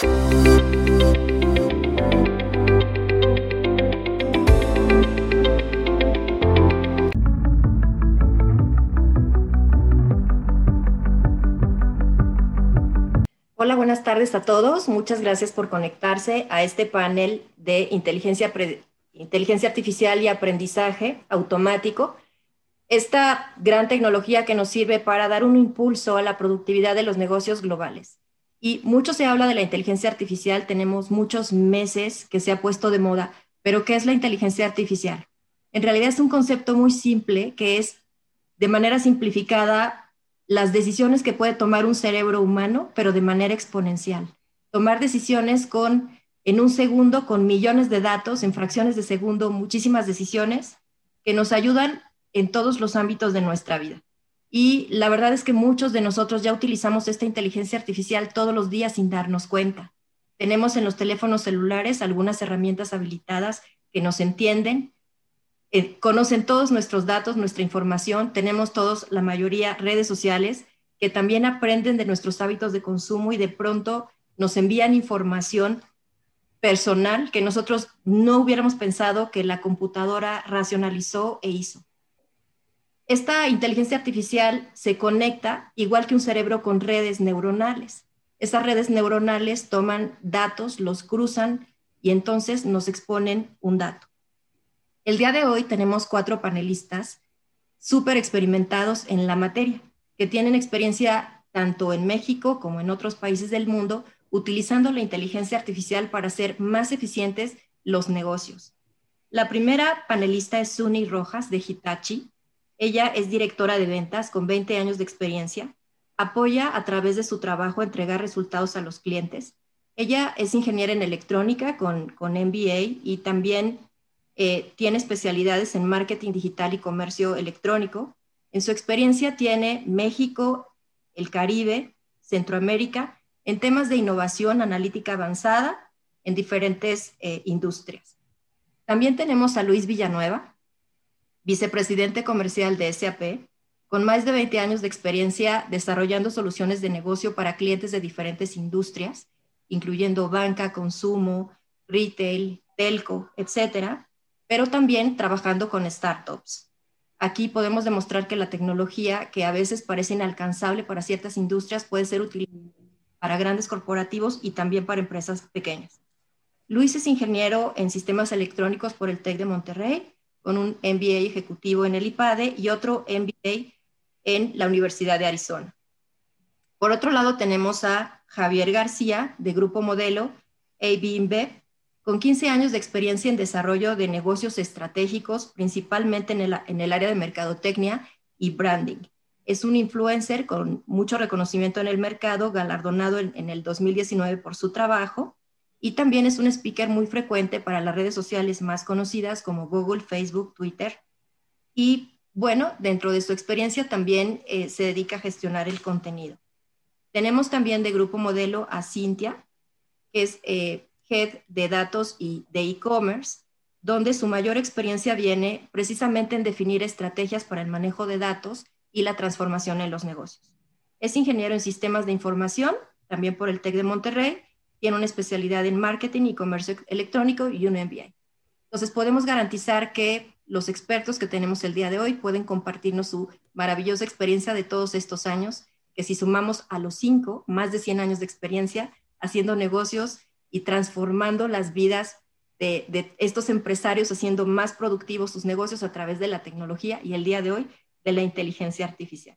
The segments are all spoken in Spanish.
Hola, buenas tardes a todos. Muchas gracias por conectarse a este panel de inteligencia, inteligencia artificial y aprendizaje automático. Esta gran tecnología que nos sirve para dar un impulso a la productividad de los negocios globales. Y mucho se habla de la inteligencia artificial, tenemos muchos meses que se ha puesto de moda, pero ¿qué es la inteligencia artificial? En realidad es un concepto muy simple que es de manera simplificada las decisiones que puede tomar un cerebro humano, pero de manera exponencial. Tomar decisiones con, en un segundo, con millones de datos, en fracciones de segundo, muchísimas decisiones que nos ayudan en todos los ámbitos de nuestra vida. Y la verdad es que muchos de nosotros ya utilizamos esta inteligencia artificial todos los días sin darnos cuenta. Tenemos en los teléfonos celulares algunas herramientas habilitadas que nos entienden, eh, conocen todos nuestros datos, nuestra información, tenemos todos, la mayoría, redes sociales que también aprenden de nuestros hábitos de consumo y de pronto nos envían información personal que nosotros no hubiéramos pensado que la computadora racionalizó e hizo. Esta inteligencia artificial se conecta igual que un cerebro con redes neuronales. Esas redes neuronales toman datos, los cruzan y entonces nos exponen un dato. El día de hoy tenemos cuatro panelistas súper experimentados en la materia, que tienen experiencia tanto en México como en otros países del mundo utilizando la inteligencia artificial para hacer más eficientes los negocios. La primera panelista es Suni Rojas de Hitachi. Ella es directora de ventas con 20 años de experiencia. Apoya a través de su trabajo a entregar resultados a los clientes. Ella es ingeniera en electrónica con, con MBA y también eh, tiene especialidades en marketing digital y comercio electrónico. En su experiencia tiene México, el Caribe, Centroamérica, en temas de innovación analítica avanzada en diferentes eh, industrias. También tenemos a Luis Villanueva, vicepresidente comercial de SAP, con más de 20 años de experiencia desarrollando soluciones de negocio para clientes de diferentes industrias, incluyendo banca, consumo, retail, telco, etcétera, pero también trabajando con startups. Aquí podemos demostrar que la tecnología, que a veces parece inalcanzable para ciertas industrias, puede ser útil para grandes corporativos y también para empresas pequeñas. Luis es ingeniero en sistemas electrónicos por el TEC de Monterrey, con un MBA ejecutivo en el IPADE y otro MBA en la Universidad de Arizona. Por otro lado, tenemos a Javier García, de Grupo Modelo, AB InBev, con 15 años de experiencia en desarrollo de negocios estratégicos, principalmente en el, área de mercadotecnia y branding. Es un influencer con mucho reconocimiento en el mercado, galardonado en, en el 2019 por su trabajo, y también es un speaker muy frecuente para las redes sociales más conocidas como Google, Facebook, Twitter. Y bueno, dentro de su experiencia también eh, se dedica a gestionar el contenido. Tenemos también de grupo modelo a Cintia, que es eh, Head de Datos y de E-Commerce, donde su mayor experiencia viene precisamente en definir estrategias para el manejo de datos y la transformación en los negocios. Es ingeniero en sistemas de información, también por el TEC de Monterrey, tiene una especialidad en marketing y comercio electrónico y un MBA. Entonces podemos garantizar que los expertos que tenemos el día de hoy pueden compartirnos su maravillosa experiencia de todos estos años, que si sumamos a los cinco, más de 100 años de experiencia haciendo negocios y transformando las vidas de, estos empresarios, haciendo más productivos sus negocios a través de la tecnología y el día de hoy de la inteligencia artificial.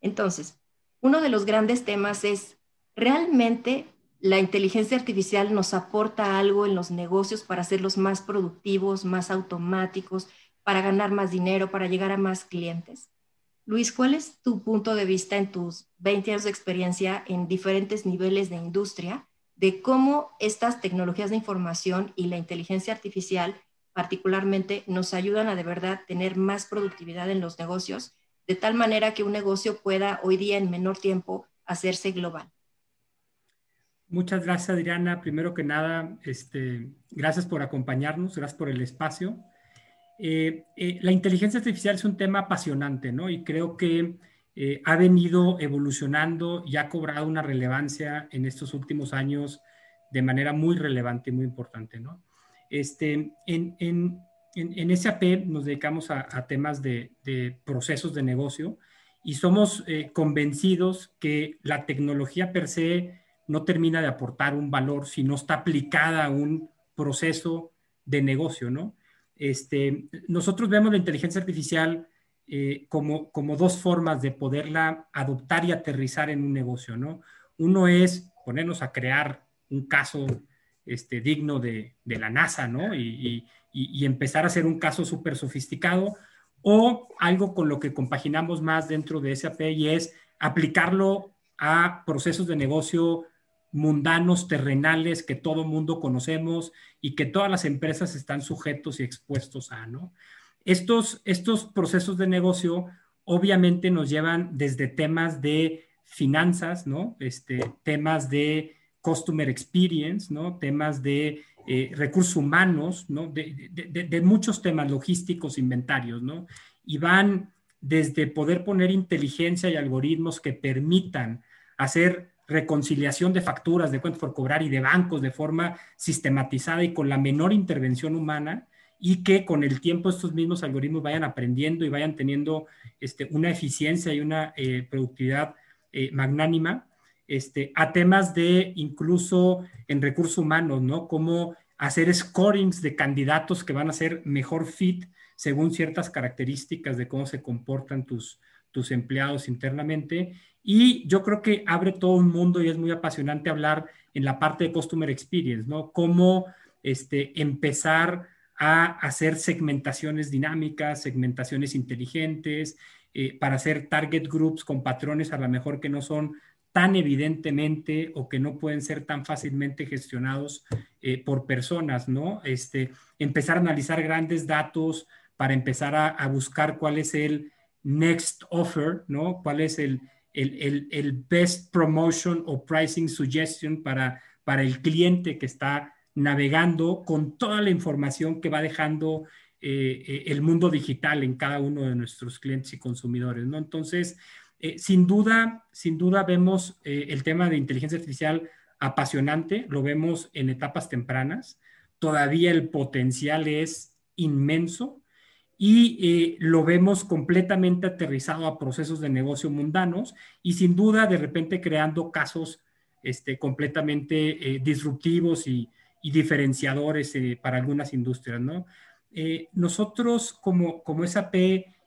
Entonces, uno de los grandes temas es, ¿realmente la inteligencia artificial nos aporta algo en los negocios para hacerlos más productivos, más automáticos, para ganar más dinero, para llegar a más clientes? Luis, ¿cuál es tu punto de vista en tus 20 años de experiencia en diferentes niveles de industria de cómo estas tecnologías de información y la inteligencia artificial particularmente nos ayudan a de verdad tener más productividad en los negocios, de tal manera que un negocio pueda hoy día en menor tiempo hacerse global. Muchas gracias, Adriana. Primero que nada, este, gracias por acompañarnos, gracias por el espacio. Eh, eh, la inteligencia artificial es un tema apasionante, ¿no? Y creo que eh, ha venido evolucionando y ha cobrado una relevancia en estos últimos años de manera muy relevante y muy importante. ¿no? Este, en, en, en, SAP nos dedicamos a, temas de, procesos de negocio y somos eh, convencidos que la tecnología per se no termina de aportar un valor si no está aplicada a un proceso de negocio, ¿no? Este, nosotros vemos la inteligencia artificial eh, como, como dos formas de poderla adoptar y aterrizar en un negocio, ¿no? Uno es ponernos a crear un caso este, digno de, la NASA, ¿no? Y, empezar a hacer un caso súper sofisticado, o algo con lo que compaginamos más dentro de SAP y es aplicarlo a procesos de negocio mundanos, terrenales, que todo mundo conocemos y que todas las empresas están sujetos y expuestos a, ¿no? Estos, estos procesos de negocio obviamente nos llevan desde temas de finanzas, ¿no? Este, temas de customer experience, ¿no? Temas de eh, recursos humanos, ¿no? De, de, muchos temas logísticos, inventarios, ¿no? Y van desde poder poner inteligencia y algoritmos que permitan hacer reconciliación de facturas, de cuentas por cobrar y de bancos de forma sistematizada y con la menor intervención humana, y que con el tiempo estos mismos algoritmos vayan aprendiendo y vayan teniendo este, una eficiencia y una eh, productividad eh, magnánima, este, a temas de incluso en recursos humanos, ¿no? Cómo hacer scorings de candidatos que van a ser mejor fit según ciertas características de cómo se comportan tus, tus empleados internamente. Y yo creo que abre todo un mundo y es muy apasionante hablar en la parte de Customer Experience, ¿no? Cómo este, empezar a hacer segmentaciones dinámicas, segmentaciones inteligentes, eh, para hacer target groups con patrones a lo mejor que no son tan evidentemente o que no pueden ser tan fácilmente gestionados eh, por personas, ¿no? Este, empezar a analizar grandes datos para empezar a, buscar cuál es el next offer, ¿no? Cuál es el, el, el, best promotion o pricing suggestion para, para el cliente que está navegando con toda la información que va dejando eh, eh, el mundo digital en cada uno de nuestros clientes y consumidores, ¿no? Entonces, eh, sin duda, sin duda vemos el tema de inteligencia artificial apasionante, lo vemos en etapas tempranas, todavía el potencial es inmenso y lo vemos completamente aterrizado a procesos de negocio mundanos y sin duda de repente creando casos este, completamente disruptivos y, y diferenciadores eh, para algunas industrias, ¿no? Eh, nosotros como, como SAP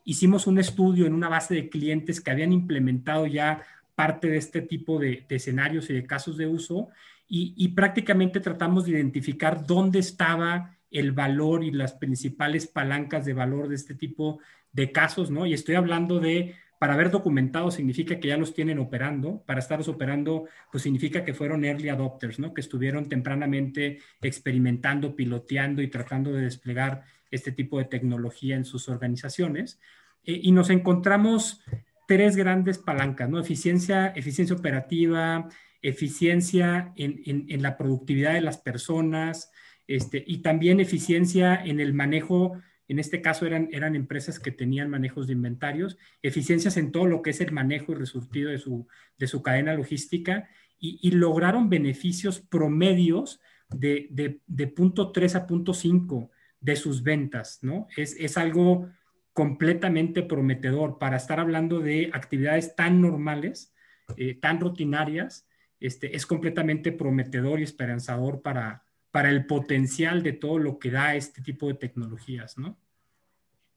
hicimos un estudio en una base de clientes que habían implementado ya parte de este tipo de, escenarios y de casos de uso y, y, prácticamente tratamos de identificar dónde estaba el valor y las principales palancas de valor de este tipo de casos, ¿no? Y estoy hablando de para haber documentado significa que ya los tienen operando. Para estarlos operando, pues significa que fueron early adopters, ¿no? Que estuvieron tempranamente experimentando, piloteando y tratando de desplegar este tipo de tecnología en sus organizaciones. Eh, y nos encontramos tres grandes palancas, ¿no? Eficiencia, eficiencia operativa, eficiencia en, en, la productividad de las personas, este, y también eficiencia en el manejo en este caso eran, eran empresas que tenían manejos de inventarios, eficiencias en todo lo que es el manejo y resurtido de su, de su cadena logística y, lograron beneficios promedios de, de, punto 3 a punto 5 de sus ventas, ¿no? Es, es algo completamente prometedor para estar hablando de actividades tan normales, eh, tan rutinarias, este, es completamente prometedor y esperanzador para, para el potencial de todo lo que da este tipo de tecnologías, ¿no?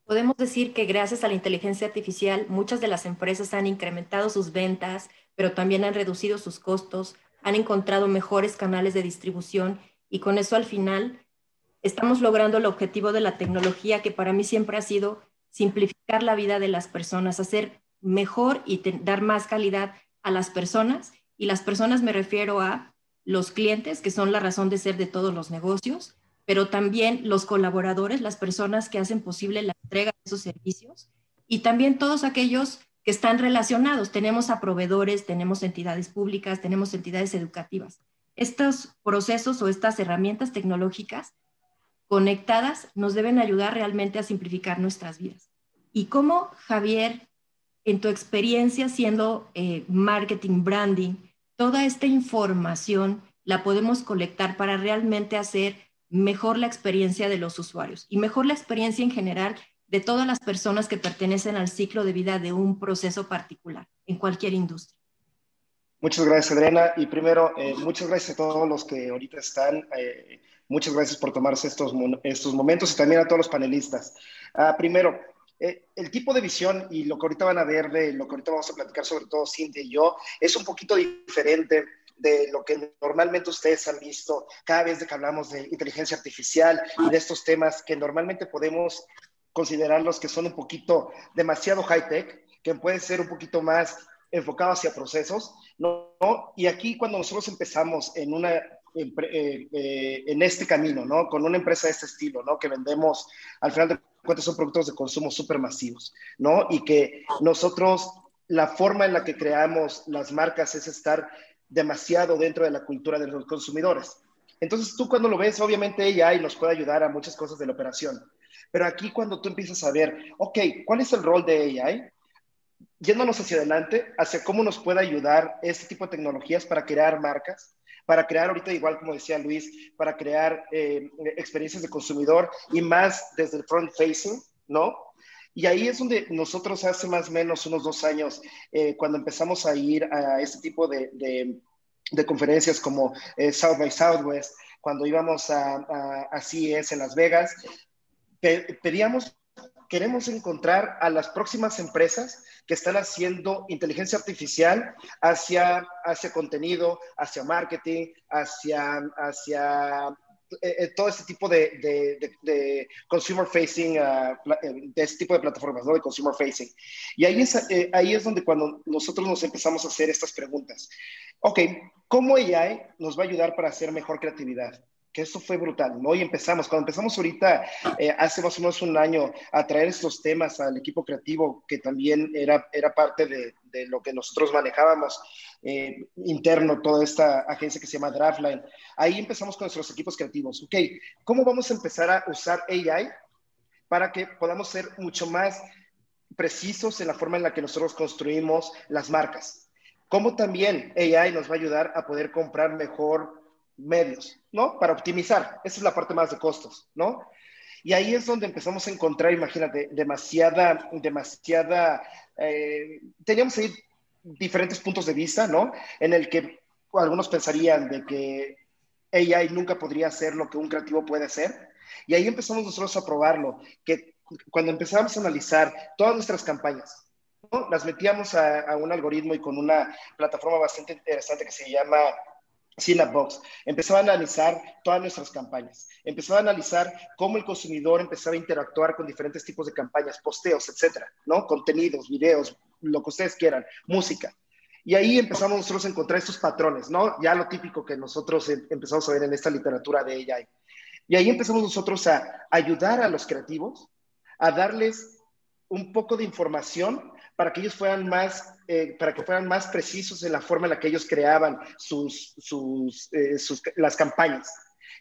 Podemos decir que gracias a la inteligencia artificial muchas de las empresas han incrementado sus ventas, pero también han reducido sus costos, han encontrado mejores canales de distribución y con eso al final estamos logrando el objetivo de la tecnología que para mí siempre ha sido simplificar la vida de las personas, hacer mejor y dar más calidad a las personas. Y las personas me refiero a los clientes, que son la razón de ser de todos los negocios, pero también los colaboradores, las personas que hacen posible la entrega de esos servicios y también todos aquellos que están relacionados. Tenemos a proveedores, tenemos entidades públicas, tenemos entidades educativas. Estos procesos o estas herramientas tecnológicas conectadas nos deben ayudar realmente a simplificar nuestras vidas. Y cómo, Javier, en tu experiencia siendo eh, marketing, branding, toda esta información la podemos colectar para realmente hacer mejor la experiencia de los usuarios y mejor la experiencia en general de todas las personas que pertenecen al ciclo de vida de un proceso particular en cualquier industria. Muchas gracias, Adriana. Y primero, eh, muchas gracias a todos los que ahorita están. Eh, muchas gracias por tomarse estos, estos momentos y también a todos los panelistas. Ah, primero, eh, el tipo de visión y lo que ahorita van a ver de lo que ahorita vamos a platicar, sobre todo Cintia y yo, es un poquito diferente de lo que normalmente ustedes han visto cada vez que hablamos de inteligencia artificial y de estos temas que normalmente podemos considerarlos que son un poquito demasiado high-tech, que pueden ser un poquito más enfocados hacia procesos, ¿no? Y aquí cuando nosotros empezamos en una eh, eh, en este camino, ¿no? Con una empresa de este estilo, ¿no? Que vendemos, al final de cuentas, son productos de consumo súper masivos, ¿no? Y que nosotros, la forma en la que creamos las marcas es estar demasiado dentro de la cultura de los consumidores. Entonces tú cuando lo ves, obviamente AI nos puede ayudar a muchas cosas de la operación. Pero aquí cuando tú empiezas a ver, ok, ¿cuál es el rol de AI? Yéndonos hacia adelante, hacia cómo nos puede ayudar este tipo de tecnologías para crear marcas, para crear ahorita, igual como decía Luis, para crear eh, experiencias de consumidor y más desde el front facing, ¿no? Y ahí es donde nosotros hace más o menos unos dos años, eh, cuando empezamos a ir a este tipo de, de, conferencias como eh, South by Southwest, cuando íbamos a, a, a CES en Las Vegas, pedíamos, queremos encontrar a las próximas empresas que están haciendo inteligencia artificial hacia, hacia contenido, hacia marketing, hacia, hacia eh, eh, todo este tipo de, de, consumer facing, eh, de este tipo de plataformas, ¿no? De consumer facing. Y ahí es, ahí es donde cuando nosotros nos empezamos a hacer estas preguntas. Ok, ¿cómo AI nos va a ayudar para hacer mejor creatividad? Que eso fue brutal, ¿no? Y empezamos, cuando empezamos ahorita, eh, hace más o menos un año, a traer estos temas al equipo creativo, que también era, era parte de, de lo que nosotros manejábamos eh, interno, toda esta agencia que se llama Draftline, ahí empezamos con nuestros equipos creativos. Ok, ¿cómo vamos a empezar a usar AI para que podamos ser mucho más precisos en la forma en la que nosotros construimos las marcas? ¿Cómo también AI nos va a ayudar a poder comprar mejor medios, ¿no? Para optimizar. Esa es la parte más de costos, ¿no? Y ahí es donde empezamos a encontrar, imagínate, demasiada, demasiada, eh, teníamos ahí diferentes puntos de vista, ¿no? En el que algunos pensarían de que AI nunca podría hacer lo que un creativo puede hacer. Y ahí empezamos nosotros a probarlo, que cuando empezamos a analizar todas nuestras campañas, ¿no? las metíamos a, a un algoritmo y con una plataforma bastante interesante que se llama Box empezó a analizar todas nuestras campañas, empezó a analizar cómo el consumidor empezaba a interactuar con diferentes tipos de campañas, posteos, etcétera, ¿no? Contenidos, videos, lo que ustedes quieran, música. Y ahí empezamos nosotros a encontrar estos patrones, ¿no? Ya lo típico que nosotros em, empezamos a ver en esta literatura de AI. Y ahí empezamos nosotros a ayudar a los creativos, a darles un poco de información para que ellos fueran más, eh, para que fueran más precisos en la forma en la que ellos creaban sus, sus, eh, sus, las campañas.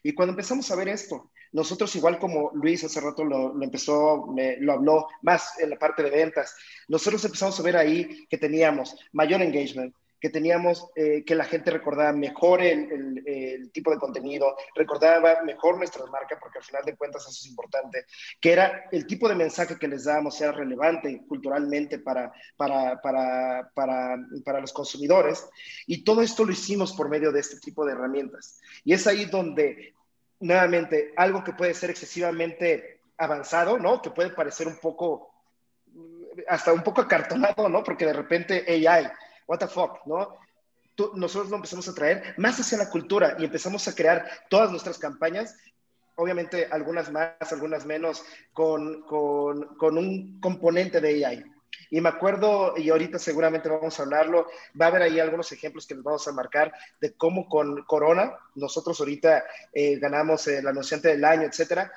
Y cuando empezamos a ver esto, nosotros igual como Luis hace rato lo, lo empezó, me, lo habló más en la parte de ventas, nosotros empezamos a ver ahí que teníamos mayor engagement, que teníamos, eh, que la gente recordaba mejor el, el, tipo de contenido, recordaba mejor nuestra marca, porque al final de cuentas eso es importante, que era el tipo de mensaje que les dábamos era relevante culturalmente para, para, para, para, para los consumidores. Y todo esto lo hicimos por medio de este tipo de herramientas. Y es ahí donde, nuevamente, algo que puede ser excesivamente avanzado, ¿no? Que puede parecer un poco, hasta un poco acartonado, ¿no? Porque de repente AI what the fuck, ¿no? nosotros lo empezamos a traer más hacia la cultura y empezamos a crear todas nuestras campañas, obviamente algunas más, algunas menos, con, con, con un componente de AI. Y me acuerdo, y ahorita seguramente vamos a hablarlo, va a haber ahí algunos ejemplos que les vamos a marcar de cómo con Corona, nosotros ahorita eh, ganamos el anunciante del año, etcétera,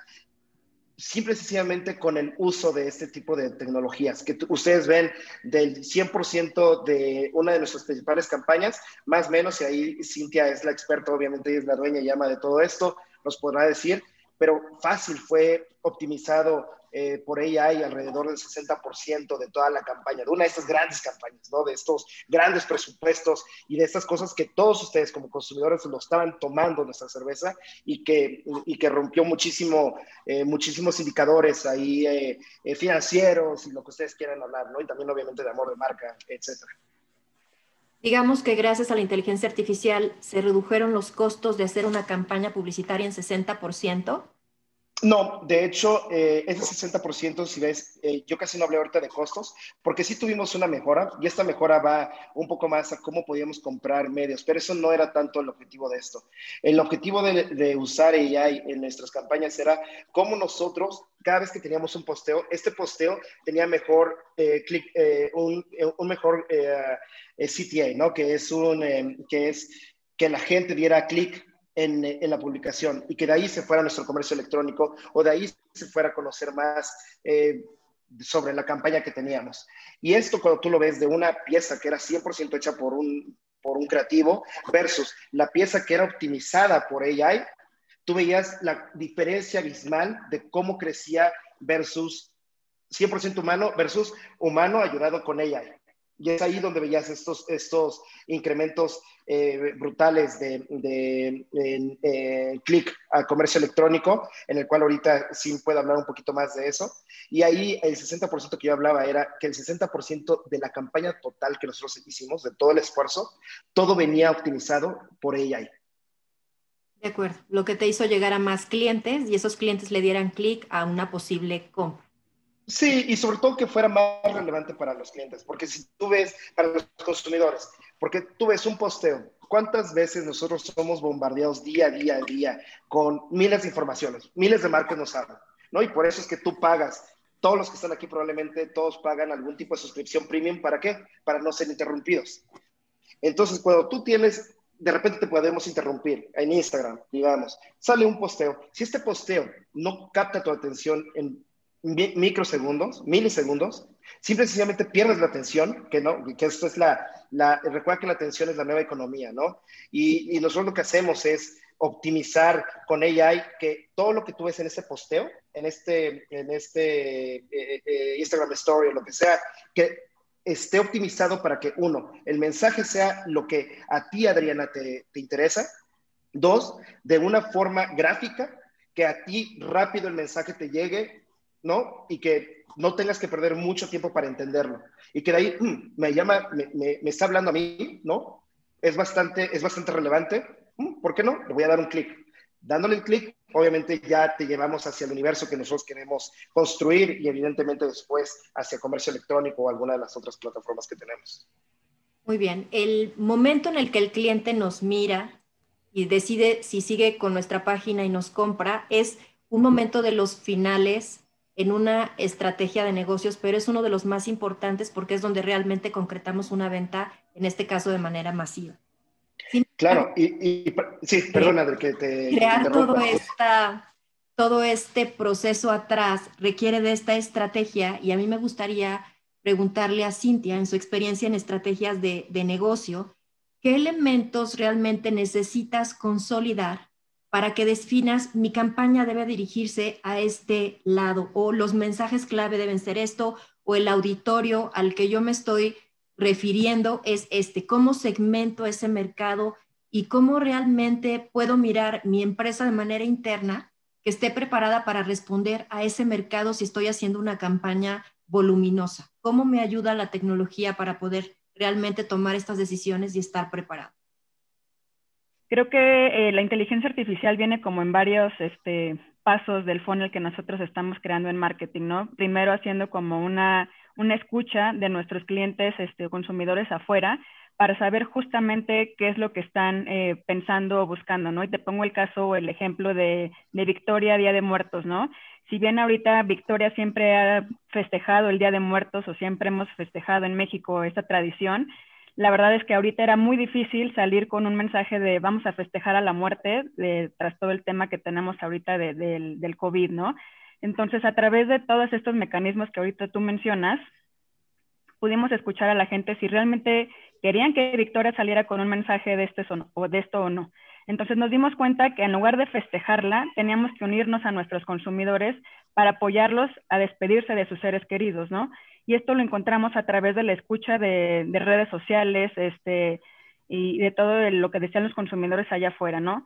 simple y sencillamente con el uso de este tipo de tecnologías, que ustedes ven del 100% de una de nuestras principales campañas, más o menos, y ahí Cintia es la experta, obviamente ella es la dueña y ama de todo esto, nos podrá decir, pero fácil fue optimizado eh, por ella hay alrededor del 60% de toda la campaña, de una de estas grandes campañas, ¿no? De estos grandes presupuestos y de estas cosas que todos ustedes como consumidores lo estaban tomando nuestra cerveza y que, y que rompió muchísimo, eh, muchísimos indicadores ahí eh, financieros y lo que ustedes quieran hablar, ¿no? Y también obviamente de amor de marca, etcétera. Digamos que gracias a la inteligencia artificial se redujeron los costos de hacer una campaña publicitaria en 60%. No, de hecho, eh, ese 60%, si ves, eh, yo casi no hablé ahorita de costos, porque sí tuvimos una mejora y esta mejora va un poco más a cómo podíamos comprar medios, pero eso no era tanto el objetivo de esto. El objetivo de, usar AI en nuestras campañas era cómo nosotros, cada vez que teníamos un posteo, este posteo tenía mejor eh, click, eh, un, un, mejor CTA, ¿no? Que es, un, que es que la gente diera clic en, la publicación y que de ahí se fuera nuestro comercio electrónico o de ahí se fuera a conocer más eh, sobre la campaña que teníamos. Y esto cuando tú lo ves de una pieza que era 100% hecha por un, por un creativo versus la pieza que era optimizada por AI, tú veías la diferencia abismal de cómo crecía versus 100% humano versus humano ayudado con AI. Y es ahí donde veías estos, estos incrementos eh, brutales de, de eh, clic al comercio electrónico, en el cual ahorita sí puedo hablar un poquito más de eso. Y ahí el 60% que yo hablaba era que el 60% de la campaña total que nosotros hicimos, de todo el esfuerzo, todo venía optimizado por AI. De acuerdo, lo que te hizo llegar a más clientes y esos clientes le dieran clic a una posible compra. Sí, y sobre todo que fuera más relevante para los clientes, porque si tú ves, para los consumidores, porque tú ves un posteo, ¿cuántas veces nosotros somos bombardeados día a día a día con miles de informaciones, miles de marcas nos hablan, ¿no? Y por eso es que tú pagas, todos los que están aquí probablemente todos pagan algún tipo de suscripción premium, ¿para qué? Para no ser interrumpidos. Entonces, cuando tú tienes de repente te podemos interrumpir en Instagram, digamos, sale un posteo. Si este posteo no capta tu atención en microsegundos, milisegundos, simple y sencillamente pierdes la atención, que no, que esto es la, la, recuerda que la atención es la nueva economía, ¿no? Y, y, nosotros lo que hacemos es optimizar con AI que todo lo que tú ves en ese posteo, en este, en este eh, eh, Instagram Story o lo que sea, que esté optimizado para que, uno, el mensaje sea lo que a ti, Adriana, te, te interesa, dos, de una forma gráfica, que a ti rápido el mensaje te llegue ¿no? Y que no tengas que perder mucho tiempo para entenderlo. Y que de ahí mm, me llama, me, está hablando a mí, ¿no? Es bastante, es bastante relevante. Mm, ¿Por qué no? Le voy a dar un clic. Dándole el clic, obviamente ya te llevamos hacia el universo que nosotros queremos construir y evidentemente después hacia comercio electrónico o alguna de las otras plataformas que tenemos. Muy bien. El momento en el que el cliente nos mira y decide si sigue con nuestra página y nos compra es un momento de los finales en una estrategia de negocios, pero es uno de los más importantes porque es donde realmente concretamos una venta, en este caso de manera masiva. claro, y, sí, perdona que te... Crear todo, esta, todo este proceso atrás requiere de esta estrategia y a mí me gustaría preguntarle a Cintia, en su experiencia en estrategias de, de negocio, ¿qué elementos realmente necesitas consolidar para que definas mi campaña debe dirigirse a este lado o los mensajes clave deben ser esto o el auditorio al que yo me estoy refiriendo es este, cómo segmento ese mercado y cómo realmente puedo mirar mi empresa de manera interna que esté preparada para responder a ese mercado si estoy haciendo una campaña voluminosa. ¿Cómo me ayuda la tecnología para poder realmente tomar estas decisiones y estar preparado? Creo que eh, la inteligencia artificial viene como en varios este, pasos del funnel que nosotros estamos creando en marketing, ¿no? Primero haciendo como una, escucha de nuestros clientes, este, consumidores afuera, para saber justamente qué es lo que están eh, pensando o buscando, ¿no? Y te pongo el caso o el ejemplo de, de Victoria, Día de Muertos, ¿no? Si bien ahorita Victoria siempre ha festejado el Día de Muertos o siempre hemos festejado en México esta tradición, la verdad es que ahorita era muy difícil salir con un mensaje de vamos a festejar a la muerte tras todo el tema que tenemos ahorita del, del COVID, ¿no? Entonces, a través de todos estos mecanismos que ahorita tú mencionas, pudimos escuchar a la gente si realmente querían que Victoria saliera con un mensaje de, este o de esto o no. Entonces nos dimos cuenta que en lugar de festejarla, teníamos que unirnos a nuestros consumidores para apoyarlos a despedirse de sus seres queridos, ¿no? Y esto lo encontramos a través de la escucha de, redes sociales, este, y de todo lo que decían los consumidores allá afuera, ¿no?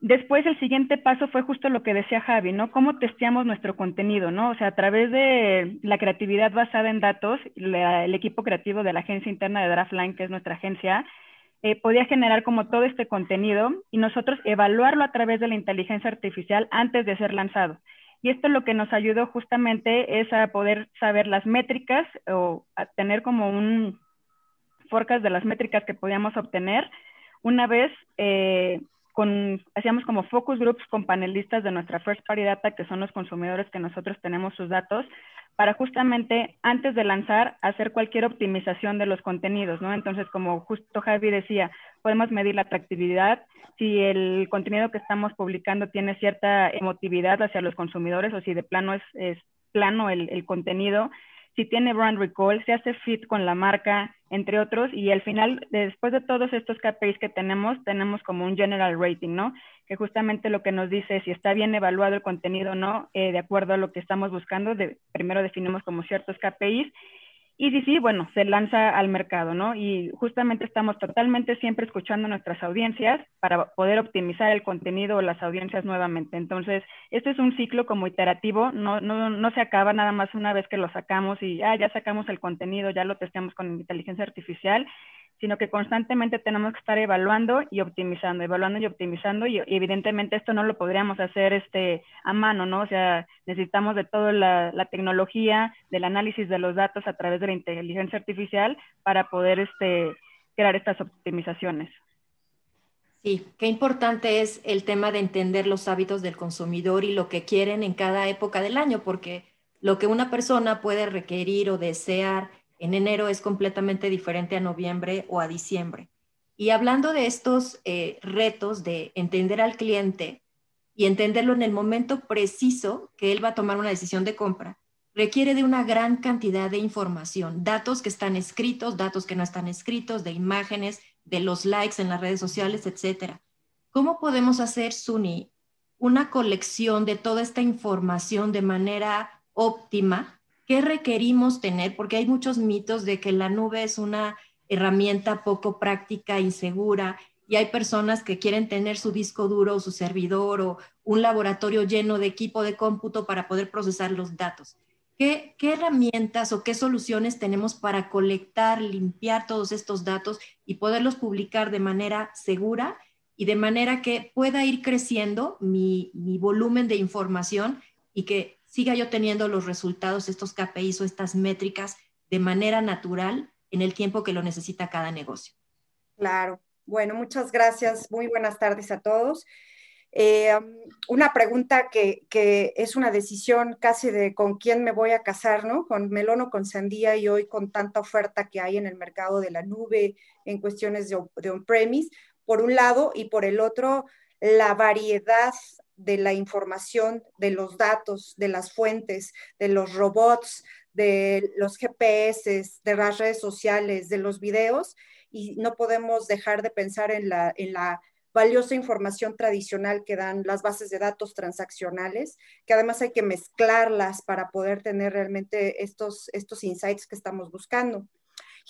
Después el siguiente paso fue justo lo que decía Javi, ¿no? ¿Cómo testeamos nuestro contenido, ¿no? O sea, a través de la creatividad basada en datos, el equipo creativo de la agencia interna de Draftline, que es nuestra agencia, eh, podía generar como todo este contenido y nosotros evaluarlo a través de la inteligencia artificial antes de ser lanzado. Y esto lo que nos ayudó justamente es a poder saber las métricas o a tener como un forecast de las métricas que podíamos obtener. Una vez eh, hacíamos como focus groups con panelistas de nuestra first party data, que son los consumidores que nosotros tenemos sus datos, para justamente antes de lanzar hacer cualquier optimización de los contenidos, ¿no? Entonces, como justo Javi decía, podemos medir la atractividad, si el contenido que estamos publicando tiene cierta emotividad hacia los consumidores o si de plano es, plano el contenido, si tiene brand recall, si hace fit con la marca, entre otros, y al final, después de todos estos KPIs que tenemos, tenemos como un general rating, ¿no? Que justamente lo que nos dice si está bien evaluado el contenido o no, eh, de acuerdo a lo que estamos buscando, de, primero definimos como ciertos KPIs y sí, sí, bueno, se lanza al mercado, ¿no? Y justamente estamos totalmente siempre escuchando nuestras audiencias para poder optimizar el contenido o las audiencias nuevamente. Entonces, este es un ciclo como iterativo, no, no, no se acaba nada más una vez que lo sacamos y ah, ya sacamos el contenido, ya lo testeamos con inteligencia artificial, sino que constantemente tenemos que estar evaluando y optimizando, evaluando y optimizando, y, evidentemente esto no lo podríamos hacer este, a mano, ¿no? O sea, necesitamos de toda la, la, tecnología, del análisis de los datos a través de la inteligencia artificial para poder este, crear estas optimizaciones. Sí, qué importante es el tema de entender los hábitos del consumidor y lo que quieren en cada época del año, porque lo que una persona puede requerir o desear en enero es completamente diferente a noviembre o a diciembre. Y hablando de estos eh, retos de entender al cliente y entenderlo en el momento preciso que él va a tomar una decisión de compra, requiere de una gran cantidad de información, datos que están escritos, datos que no están escritos, de imágenes, de los likes en las redes sociales, etcétera. ¿Cómo podemos hacer, Suni, una colección de toda esta información de manera óptima ¿Qué requerimos tener? Porque hay muchos mitos de que la nube es una herramienta poco práctica, insegura, y hay personas que quieren tener su disco duro o su servidor o un laboratorio lleno de equipo de cómputo para poder procesar los datos. ¿Qué, ¿Qué, herramientas o qué soluciones tenemos para colectar, limpiar todos estos datos y poderlos publicar de manera segura y de manera que pueda ir creciendo mi volumen de información y que siga yo teniendo los resultados, estos KPIs o estas métricas de manera natural en el tiempo que lo necesita cada negocio. Claro. Bueno, muchas gracias. Muy buenas tardes a todos. Eh, una pregunta que, que, es una decisión casi de con quién me voy a casar, ¿no? Con melón o con sandía y hoy con tanta oferta que hay en el mercado de la nube en cuestiones de, de on-premise, por un lado, y por el otro, la variedad de la información, de los datos, de las fuentes, de los robots, de los GPS, de las redes sociales, de los videos, y no podemos dejar de pensar en la, en la valiosa información tradicional que dan las bases de datos transaccionales, que además hay que mezclarlas para poder tener realmente estos, estos insights que estamos buscando.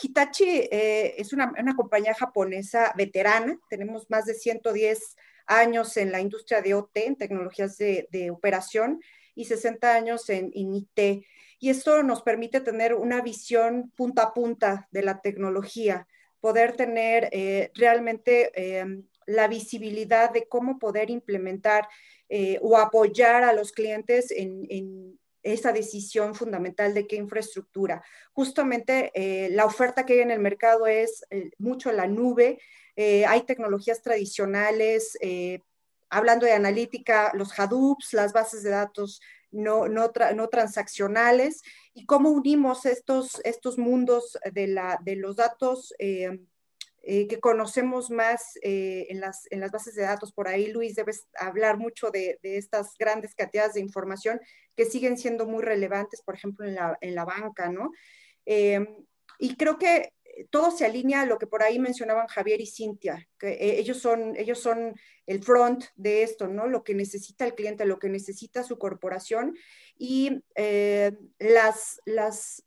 Hitachi eh, es una, una, compañía japonesa veterana, tenemos más de 110 años en la industria de OT, en tecnologías de, operación, y 60 años en, IT. Y esto nos permite tener una visión punta a punta de la tecnología, poder tener eh, realmente em, la visibilidad de cómo poder implementar eh, o apoyar a los clientes en, esa decisión fundamental de qué infraestructura. Justamente eh, la oferta que hay en el mercado es mucho la nube, eh, hay tecnologías tradicionales, eh, hablando de analítica, los Hadoops, las bases de datos no, no, transaccionales, y cómo unimos estos, estos mundos de, la, de los datos eh, que conocemos más en, las, en las bases de datos. Por ahí, Luis, debes hablar mucho de, estas grandes cantidades de información que siguen siendo muy relevantes, por ejemplo, en la, en la banca, ¿no? y creo que todo se alinea a lo que por ahí mencionaban Javier y Cintia, que eh, ellos, son, ellos son el front de esto, ¿no? Lo que necesita el cliente, lo que necesita su corporación y eh, las, las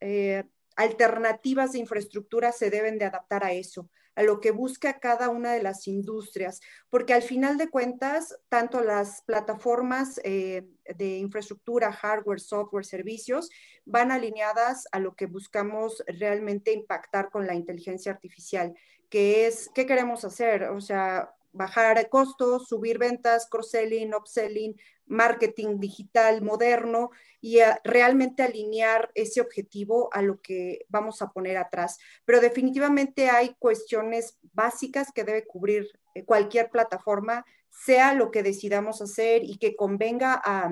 alternativas de infraestructura se deben de adaptar a eso a lo que busca cada una de las industrias, porque al final de cuentas, tanto las plataformas eh, de infraestructura, hardware, software, servicios, van alineadas a lo que buscamos realmente impactar con la inteligencia artificial, que es, ¿qué queremos hacer? O sea, bajar costos, subir ventas, cross-selling, upselling, marketing digital moderno y realmente alinear ese objetivo a lo que vamos a poner atrás. Pero definitivamente hay cuestiones básicas que debe cubrir eh, cualquier plataforma, sea lo que decidamos hacer y que convenga a,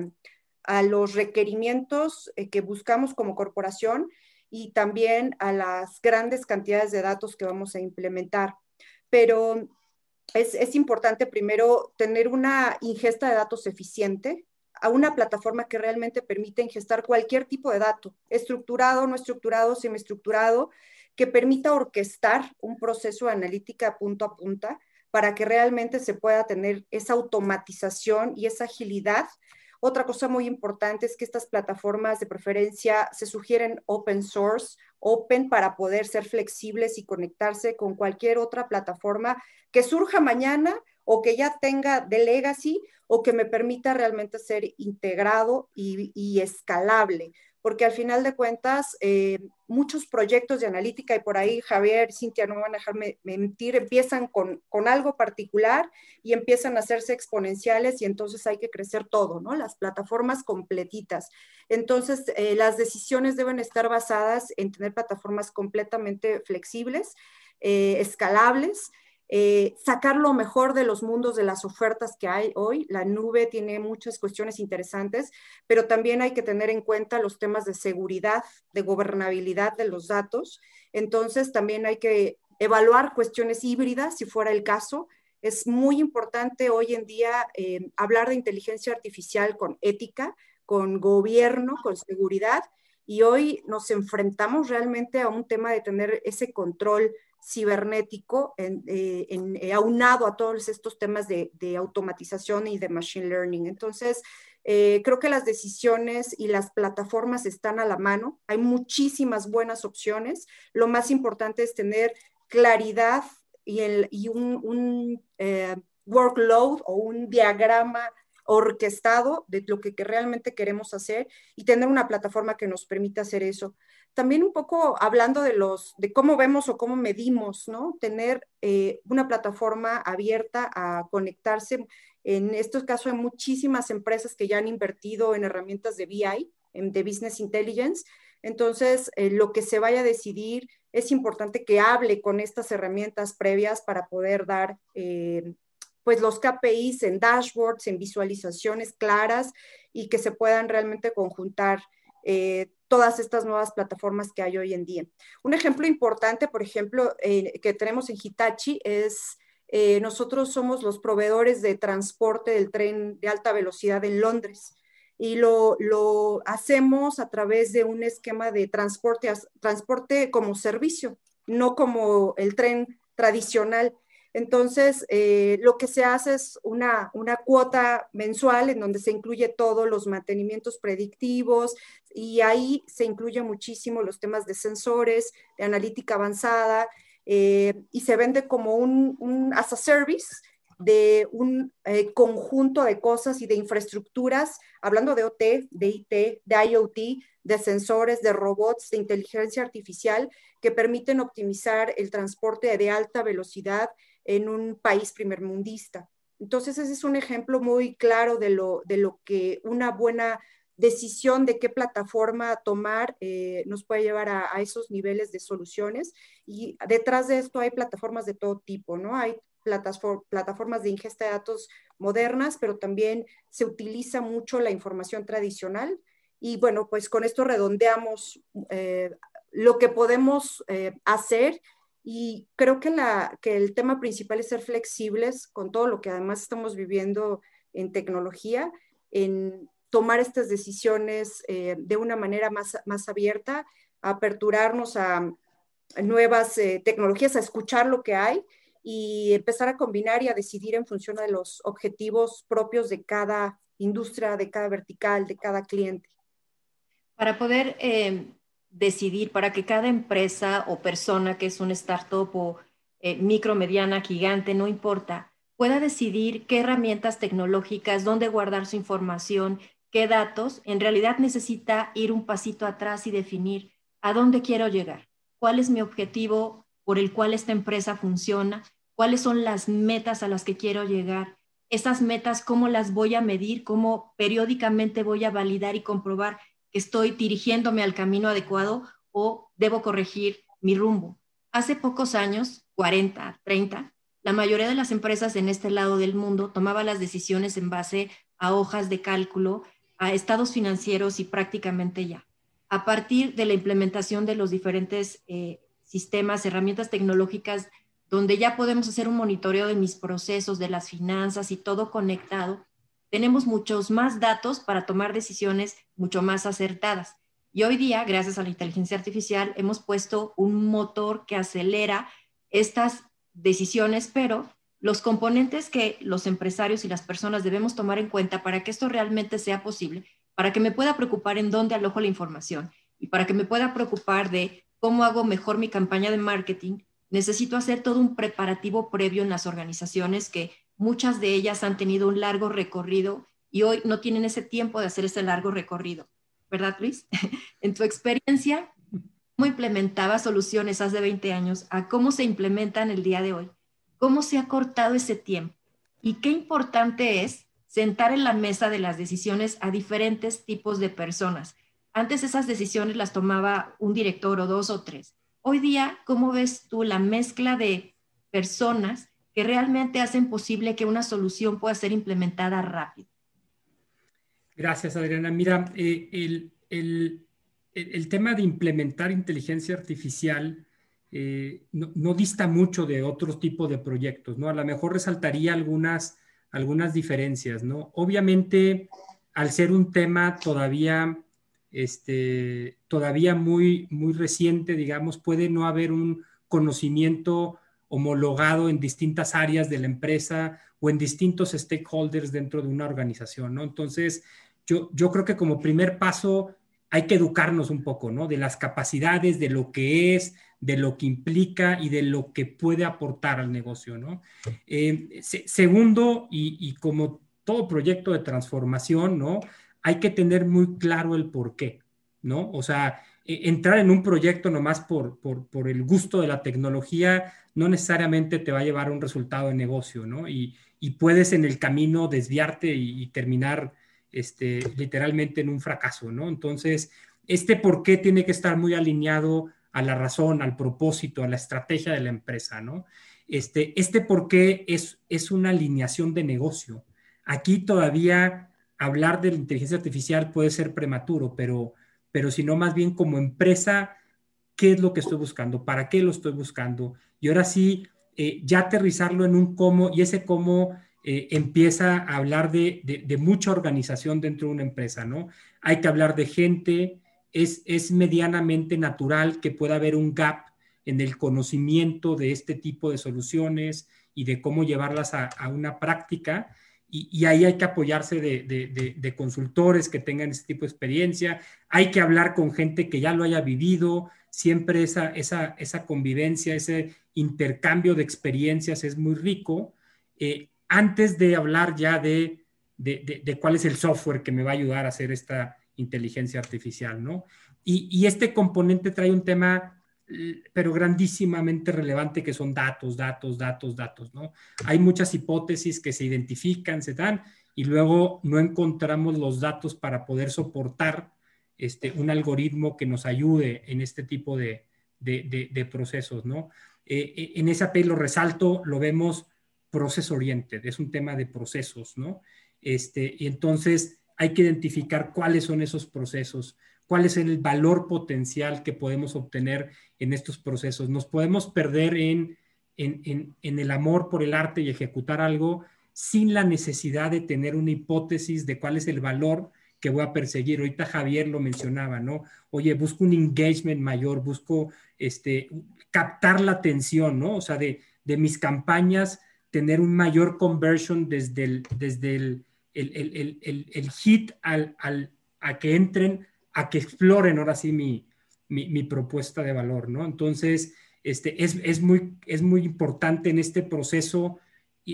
los requerimientos eh, que buscamos como corporación y también a las grandes cantidades de datos que vamos a implementar. Pero es, importante primero tener una ingesta de datos eficiente, a una plataforma que realmente permite ingestar cualquier tipo de dato, estructurado, no estructurado, semiestructurado, que permita orquestar un proceso de analítica punto a punta para que realmente se pueda tener esa automatización y esa agilidad. Otra cosa muy importante es que estas plataformas de preferencia se sugieren open source, open para poder ser flexibles y conectarse con cualquier otra plataforma que surja mañana o que ya tenga de legacy o que me permita realmente ser integrado y, escalable. Porque al final de cuentas, eh, muchos proyectos de analítica, y por ahí Javier, Cintia, no van a dejarme mentir, empiezan con, algo particular y empiezan a hacerse exponenciales y entonces hay que crecer todo, ¿no? Las plataformas completitas. Entonces, eh, las decisiones deben estar basadas en tener plataformas completamente flexibles, eh, escalables, eh, sacar lo mejor de los mundos de las ofertas que hay hoy. La nube tiene muchas cuestiones interesantes, pero también hay que tener en cuenta los temas de seguridad, de gobernabilidad de los datos. Entonces, también hay que evaluar cuestiones híbridas, si fuera el caso. Es muy importante hoy en día eh, hablar de inteligencia artificial con ética, con gobierno, con seguridad. Y hoy nos enfrentamos realmente a un tema de tener ese control cibernético en, eh, eh, aunado a todos estos temas de, automatización y de machine learning. Entonces, eh, creo que las decisiones y las plataformas están a la mano. Hay muchísimas buenas opciones. Lo más importante es tener claridad y, un, un workload o un diagrama orquestado de lo que, realmente queremos hacer y tener una plataforma que nos permita hacer eso también un poco hablando de los, de cómo vemos o cómo medimos, ¿no? Tener eh, una plataforma abierta a conectarse. En estos casos hay muchísimas empresas que ya han invertido en herramientas de BI, de Business Intelligence. Entonces, eh, lo que se vaya a decidir es importante que hable con estas herramientas previas para poder dar eh, pues los KPIs en dashboards, en visualizaciones claras y que se puedan realmente conjuntar eh, todas estas nuevas plataformas que hay hoy en día. Un ejemplo importante, por ejemplo, eh, que tenemos en Hitachi es, eh, nosotros somos los proveedores de transporte del tren de alta velocidad en Londres y lo, lo hacemos a través de un esquema de transporte, transporte como servicio, no como el tren tradicional. Entonces, eh, lo que se hace es una, cuota mensual en donde se incluye todos los mantenimientos predictivos y ahí se incluye muchísimo los temas de sensores, de analítica avanzada eh, y se vende como un, as a service de un eh, conjunto de cosas y de infraestructuras, hablando de OT, de IT, de IoT, de sensores, de robots, de inteligencia artificial, que permiten optimizar el transporte de alta velocidad en un país primermundista. Entonces, ese es un ejemplo muy claro de lo, de lo que una buena decisión de qué plataforma tomar eh, nos puede llevar a, esos niveles de soluciones. Y detrás de esto hay plataformas de todo tipo, ¿no? Hay plataformas de ingesta de datos modernas, pero también se utiliza mucho la información tradicional. Y bueno, pues con esto redondeamos eh, lo que podemos eh, hacer y creo que, la, que el tema principal es ser flexibles con todo lo que además estamos viviendo en tecnología, en tomar estas decisiones eh, de una manera más, más abierta, aperturarnos a, nuevas eh, tecnologías, a escuchar lo que hay y empezar a combinar y a decidir en función de los objetivos propios de cada industria, de cada vertical, de cada cliente. Para poder eh, decidir, para que cada empresa o persona que es un startup o eh, micro, mediana, gigante, no importa, pueda decidir qué herramientas tecnológicas, dónde guardar su información, qué datos, en realidad necesita ir un pasito atrás y definir a dónde quiero llegar, cuál es mi objetivo por el cual esta empresa funciona, cuáles son las metas a las que quiero llegar, esas metas, cómo las voy a medir, cómo periódicamente voy a validar y comprobar estoy dirigiéndome al camino adecuado o debo corregir mi rumbo. Hace pocos años, 40, 30, la mayoría de las empresas en este lado del mundo tomaba las decisiones en base a hojas de cálculo, a estados financieros y prácticamente ya. A partir de la implementación de los diferentes eh, sistemas, herramientas tecnológicas, donde ya podemos hacer un monitoreo de mis procesos, de las finanzas y todo conectado, tenemos muchos más datos para tomar decisiones mucho más acertadas. Y hoy día, gracias a la inteligencia artificial, hemos puesto un motor que acelera estas decisiones, pero los componentes que los empresarios y las personas debemos tomar en cuenta para que esto realmente sea posible, para que me pueda preocupar en dónde alojo la información y para que me pueda preocupar de cómo hago mejor mi campaña de marketing, necesito hacer todo un preparativo previo en las organizaciones que muchas de ellas han tenido un largo recorrido y hoy no tienen ese tiempo de hacer ese largo recorrido. ¿Verdad, Luis? en tu experiencia, ¿cómo implementaba soluciones hace 20 años a cómo se implementan el día de hoy? ¿Cómo se ha cortado ese tiempo? Y qué importante es sentar en la mesa de las decisiones a diferentes tipos de personas. Antes esas decisiones las tomaba un director o dos o tres. Hoy día, ¿cómo ves tú la mezcla de personas que realmente hacen posible que una solución pueda ser implementada rápido. Gracias, Adriana. Mira, eh, el, tema de implementar inteligencia artificial eh, no, dista mucho de otro tipo de proyectos, ¿no? A lo mejor resaltaría algunas, algunas diferencias, ¿no? Obviamente, al ser un tema todavía, este, todavía muy, muy reciente, digamos, puede no haber un conocimiento homologado en distintas áreas de la empresa o en distintos stakeholders dentro de una organización, ¿no? Entonces, yo, yo creo que como primer paso hay que educarnos un poco, ¿no? De las capacidades, de lo que es, de lo que implica y de lo que puede aportar al negocio, ¿no? Eh, segundo, y, y, como todo proyecto de transformación, ¿no? Hay que tener muy claro el por qué, ¿no? O sea, entrar en un proyecto nomás por, por, por, el gusto de la tecnología no necesariamente te va a llevar a un resultado de negocio, ¿no? Y, y puedes en el camino desviarte y, terminar este, literalmente en un fracaso, ¿no? Entonces, este por qué tiene que estar muy alineado a la razón, al propósito, a la estrategia de la empresa, ¿no? Este, este por qué es, es una alineación de negocio. Aquí todavía hablar de la inteligencia artificial puede ser prematuro, pero, pero si no, más bien como empresa qué es lo que estoy buscando, para qué lo estoy buscando. Y ahora sí, eh, ya aterrizarlo en un cómo y ese cómo eh, empieza a hablar de, mucha organización dentro de una empresa, ¿no? Hay que hablar de gente, es, es medianamente natural que pueda haber un gap en el conocimiento de este tipo de soluciones y de cómo llevarlas a, una práctica. Y, ahí hay que apoyarse de, de, consultores que tengan ese tipo de experiencia, hay que hablar con gente que ya lo haya vivido, siempre esa, esa, esa convivencia, ese intercambio de experiencias es muy rico, eh, antes de hablar ya de, cuál es el software que me va a ayudar a hacer esta inteligencia artificial, ¿no? Y este componente trae un tema pero grandísimamente relevante que son datos, datos, datos, datos, ¿no? Hay muchas hipótesis que se identifican, se dan, y luego no encontramos los datos para poder soportar este, un algoritmo que nos ayude en este tipo de, procesos, ¿no? Eh, eh, en esa API lo resalto, lo vemos proceso oriente, es un tema de procesos, ¿no? Este, y entonces hay que identificar cuáles son esos procesos, cuál es el valor potencial que podemos obtener en estos procesos. Nos podemos perder en, en, en el amor por el arte y ejecutar algo sin la necesidad de tener una hipótesis de cuál es el valor que voy a perseguir. Ahorita Javier lo mencionaba, ¿no? Oye, busco un engagement mayor, busco este, captar la atención, ¿no? O sea, de, de mis campañas, tener un mayor conversion desde el, desde el, el, el, el hit al, al, a que entren, a que exploren ahora sí mi, mi, propuesta de valor, ¿no? Entonces, este, es, es, muy, es muy importante en este proceso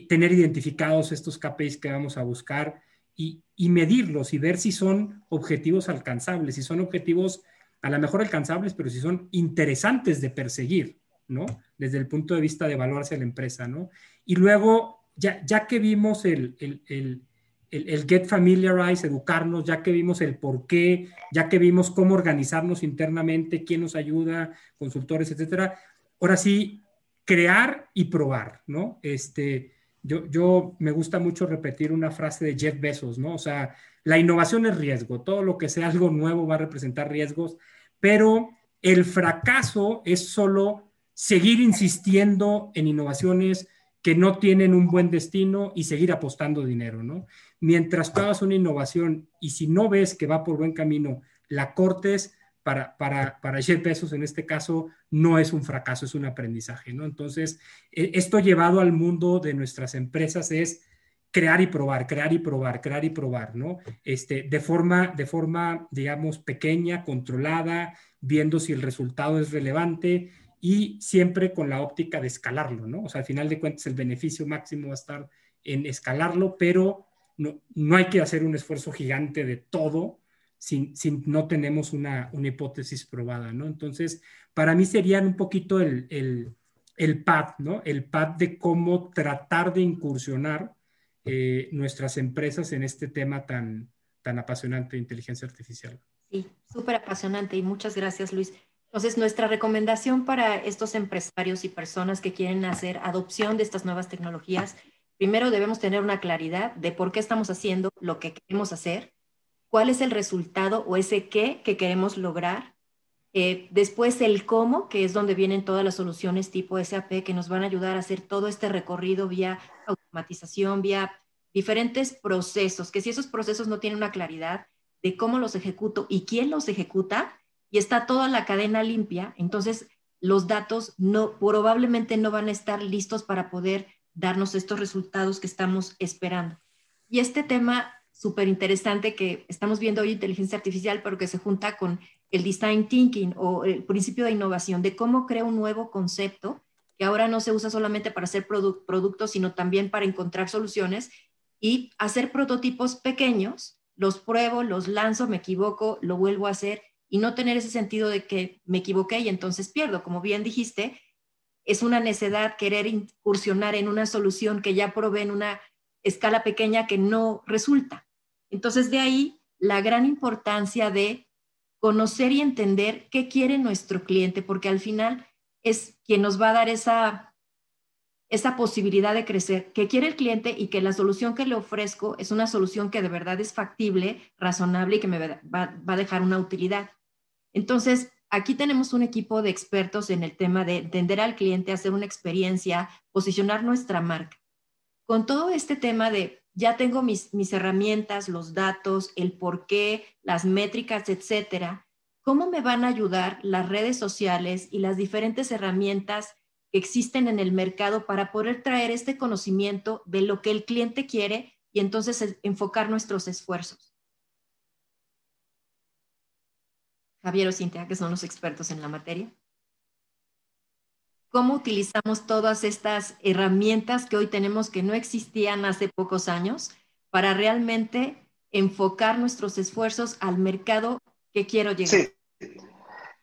tener identificados estos KPIs que vamos a buscar y, y, medirlos y ver si son objetivos alcanzables, si son objetivos a lo mejor alcanzables, pero si son interesantes de perseguir, ¿no? Desde el punto de vista de valor hacia la empresa, ¿no? Y luego, ya, ya que vimos el, el, el, get familiarized, educarnos, ya que vimos el por qué, ya que vimos cómo organizarnos internamente, quién nos ayuda, consultores, etcétera, ahora sí, crear y probar, ¿no? Este, yo, yo me gusta mucho repetir una frase de Jeff Bezos, ¿no? O sea, la innovación es riesgo, todo lo que sea algo nuevo va a representar riesgos, pero el fracaso es solo seguir insistiendo en innovaciones que no tienen un buen destino y seguir apostando dinero, ¿no? Mientras tú hagas una innovación y si no ves que va por buen camino, la cortes, para, para, para Jeff Bezos en este caso no es un fracaso, es un aprendizaje, ¿no? Entonces, e, esto llevado al mundo de nuestras empresas es crear y probar, crear y probar, crear y probar, ¿no? Este, de forma, de forma, digamos, pequeña, controlada, viendo si el resultado es relevante y siempre con la óptica de escalarlo, ¿no? O sea, al final de cuentas el beneficio máximo va a estar en escalarlo, pero no, no hay que hacer un esfuerzo gigante de todo, si, no tenemos una, hipótesis probada, ¿no? Entonces, para mí serían un poquito el, el, el ¿no? El pad de cómo tratar de incursionar eh, nuestras empresas en este tema tan, tan apasionante de inteligencia artificial. Sí, súper apasionante y muchas gracias, Luis. Entonces, nuestra recomendación para estos empresarios y personas que quieren hacer adopción de estas nuevas tecnologías, primero debemos tener una claridad de por qué estamos haciendo lo que queremos hacer cuál es el resultado o ese qué que queremos lograr. Eh, después el cómo, que es donde vienen todas las soluciones tipo SAP que nos van a ayudar a hacer todo este recorrido vía automatización, vía diferentes procesos, que si esos procesos no tienen una claridad de cómo los ejecuto y quién los ejecuta, y está toda la cadena limpia, entonces los datos no, probablemente no van a estar listos para poder darnos estos resultados que estamos esperando. Y este tema súper interesante que estamos viendo hoy inteligencia artificial, pero que se junta con el design thinking o el principio de innovación, de cómo crea un nuevo concepto que ahora no se usa solamente para hacer productos, sino también para encontrar soluciones y hacer prototipos pequeños, los pruebo, los lanzo, me equivoco, lo vuelvo a hacer y no tener ese sentido de que me equivoqué y entonces pierdo. Como bien dijiste, es una necedad querer incursionar en una solución que ya probé en una escala pequeña que no resulta. Entonces, de ahí la gran importancia de conocer y entender qué quiere nuestro cliente, porque al final es quien nos va a dar esa, esa posibilidad de crecer, qué quiere el cliente y que la solución que le ofrezco es una solución que de verdad es factible, razonable y que me va, a dejar una utilidad. Entonces, aquí tenemos un equipo de expertos en el tema de entender al cliente, hacer una experiencia, posicionar nuestra marca con todo este tema de ya tengo mis, herramientas, los datos, el por qué, las métricas, etcétera, ¿cómo me van a ayudar las redes sociales y las diferentes herramientas existen en el mercado para poder traer este conocimiento de lo que el cliente quiere y entonces enfocar nuestros esfuerzos? Javier o Cintia, que son los expertos en la materia cómo utilizamos todas estas herramientas que hoy tenemos que no existían hace pocos años para realmente enfocar nuestros esfuerzos al mercado que quiero llegar. Sí.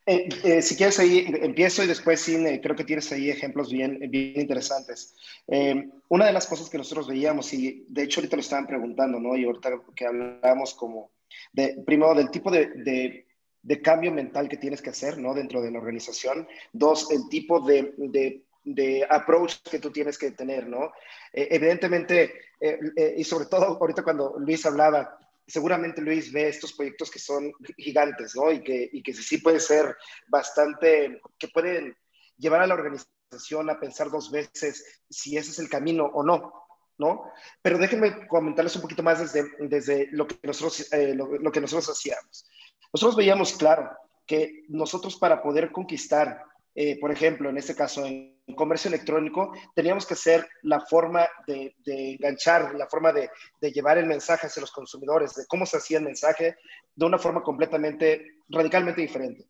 Eh, eh, si quieres ahí, empiezo y después sí, creo que tienes ahí ejemplos bien, bien interesantes. Eh, una de las cosas que nosotros veíamos, y de hecho ahorita lo estaban preguntando, ¿no? Y ahorita que hablamos como, de, primero, del tipo de de cambio mental que tienes que hacer, ¿no? Dentro de la organización. Dos, el tipo de, de, de approach que tú tienes que tener, ¿no? Eh, evidentemente, eh, eh, y sobre todo ahorita cuando Luis hablaba, seguramente Luis ve estos proyectos que son gigantes, ¿no? Y que, y que sí puede ser bastante, que pueden llevar a la organización a pensar dos veces si ese es el camino o no, ¿no? Pero déjenme comentarles un poquito más desde, desde lo, que nosotros, eh, lo, que nosotros hacíamos. Nosotros veíamos claro que nosotros para poder conquistar, eh, por ejemplo, en este caso en comercio electrónico, teníamos que hacer la forma de, de enganchar, la forma de, de, llevar el mensaje hacia los consumidores, de cómo se hacía el mensaje de una forma completamente, radicalmente diferente.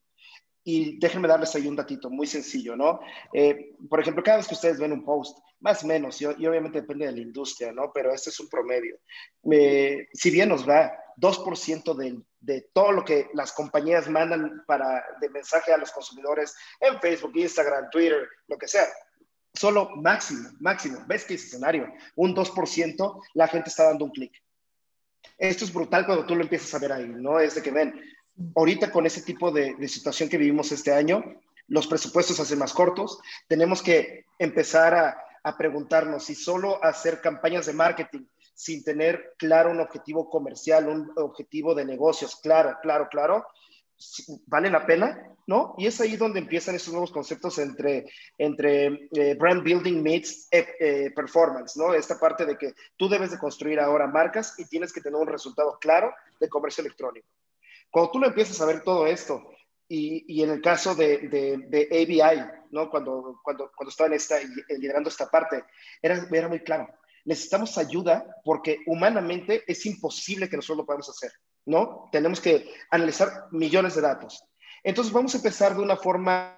Y déjenme darles ahí un datito muy sencillo, ¿no? Eh, por ejemplo, cada vez que ustedes ven un post, más o menos, y, obviamente depende de la industria, ¿no? Pero este es un promedio. Eh, si bien nos va 2% de, de todo lo que las compañías mandan para, de mensaje a los consumidores en Facebook, Instagram, Twitter, lo que sea, solo máximo, máximo, ves que escenario, un 2%, la gente está dando un clic. Esto es brutal cuando tú lo empiezas a ver ahí, ¿no? Es de que ven, ahorita con ese tipo de, situación que vivimos este año, los presupuestos se hacen más cortos, tenemos que empezar a, preguntarnos si solo hacer campañas de marketing sin tener claro un objetivo comercial, un objetivo de negocios, claro, claro, claro, vale la pena, ¿no? Y es ahí donde empiezan estos nuevos conceptos entre, entre eh, brand building meets eh, eh, performance, ¿no? Esta parte de que tú debes de construir ahora marcas y tienes que tener un resultado claro de comercio electrónico. Cuando tú lo empiezas a ver todo esto, y, y en el caso de, de, ABI, ¿no? cuando, cuando, cuando estaba esta, liderando esta parte, era, era muy claro. Necesitamos ayuda porque humanamente es imposible que nosotros lo podamos hacer, ¿no? Tenemos que analizar millones de datos. Entonces vamos a empezar de una forma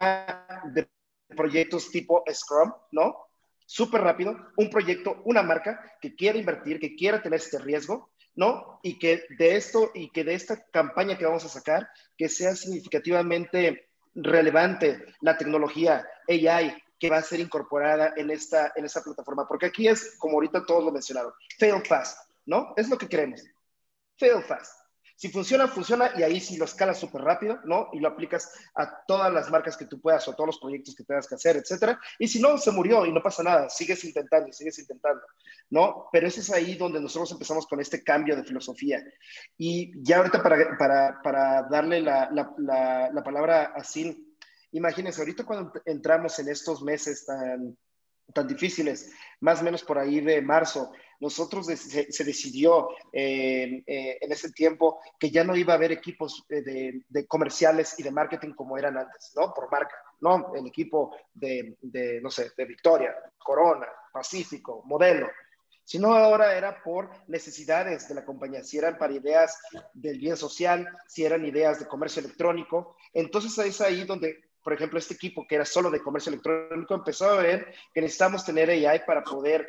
de proyectos tipo Scrum, ¿no? Súper rápido, un proyecto, una marca que quiera invertir, que quiera tener este riesgo, ¿no? Y que de esto y que de esta campaña que vamos a sacar, que sea significativamente relevante la tecnología AI que va a ser incorporada en esta, en esta plataforma. Porque aquí es, como ahorita todos lo mencionaron, fail fast, ¿no? Es lo que queremos. Fail fast. Si funciona, funciona y ahí sí lo escalas súper rápido, ¿no? Y lo aplicas a todas las marcas que tú puedas o a todos los proyectos que tengas que hacer, etcétera. Y si no, se murió y no pasa nada, sigues intentando y sigues intentando, ¿no? Pero eso es ahí donde nosotros empezamos con este cambio de filosofía. Y ya ahorita para, para, para darle la, la, la, palabra a Sin, imagínense, ahorita cuando entramos en estos meses tan, tan difíciles, más o menos por ahí de marzo, nosotros se, decidió eh, eh, en ese tiempo que ya no iba a haber equipos eh, de, comerciales y de marketing como eran antes, ¿no? Por marca, ¿no? El equipo de, de, no sé, de Victoria, Corona, Pacífico, Modelo, sino ahora era por necesidades de la compañía, si eran para ideas del bien social, si eran ideas de comercio electrónico. Entonces es ahí donde, por ejemplo, este equipo que era solo de comercio electrónico empezó a ver que necesitamos tener AI para poder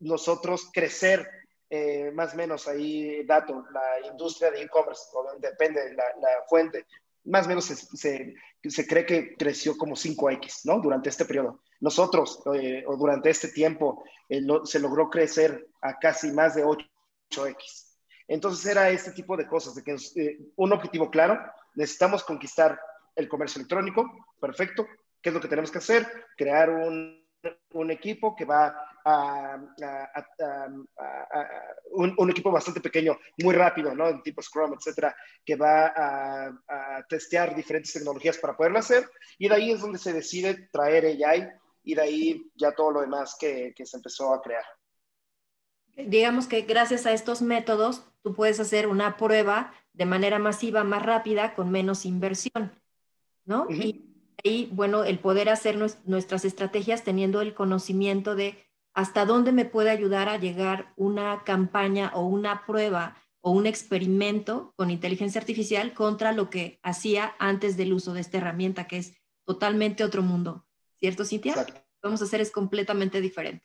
nosotros crecer eh, más o menos ahí, dato, la industria de e-commerce, depende de la, fuente, más o menos se, se, cree que creció como 5X, ¿no? Durante este periodo. Nosotros, eh, o durante este tiempo, eh, se logró crecer a casi más de 8X. Entonces era este tipo de cosas, de que un objetivo claro, necesitamos conquistar el comercio electrónico, perfecto. ¿Qué es lo que tenemos que hacer? Crear un, un equipo que va a, un, equipo bastante pequeño, muy rápido, ¿no? Tipo Scrum, etcétera, que va a, testear diferentes tecnologías para poderlo hacer. Y de ahí es donde se decide traer AI y de ahí ya todo lo demás que, que se empezó a crear. Digamos que gracias a estos métodos, tú puedes hacer una prueba de manera masiva, más rápida, con menos inversión, ¿no? Y ahí, bueno, el poder hacer nuestras estrategias teniendo el conocimiento de hasta dónde me puede ayudar a llegar una campaña o una prueba o un experimento con inteligencia artificial contra lo que hacía antes del uso de esta herramienta, que es totalmente otro mundo. ¿Cierto, Cintia? Lo que vamos a hacer es completamente diferente.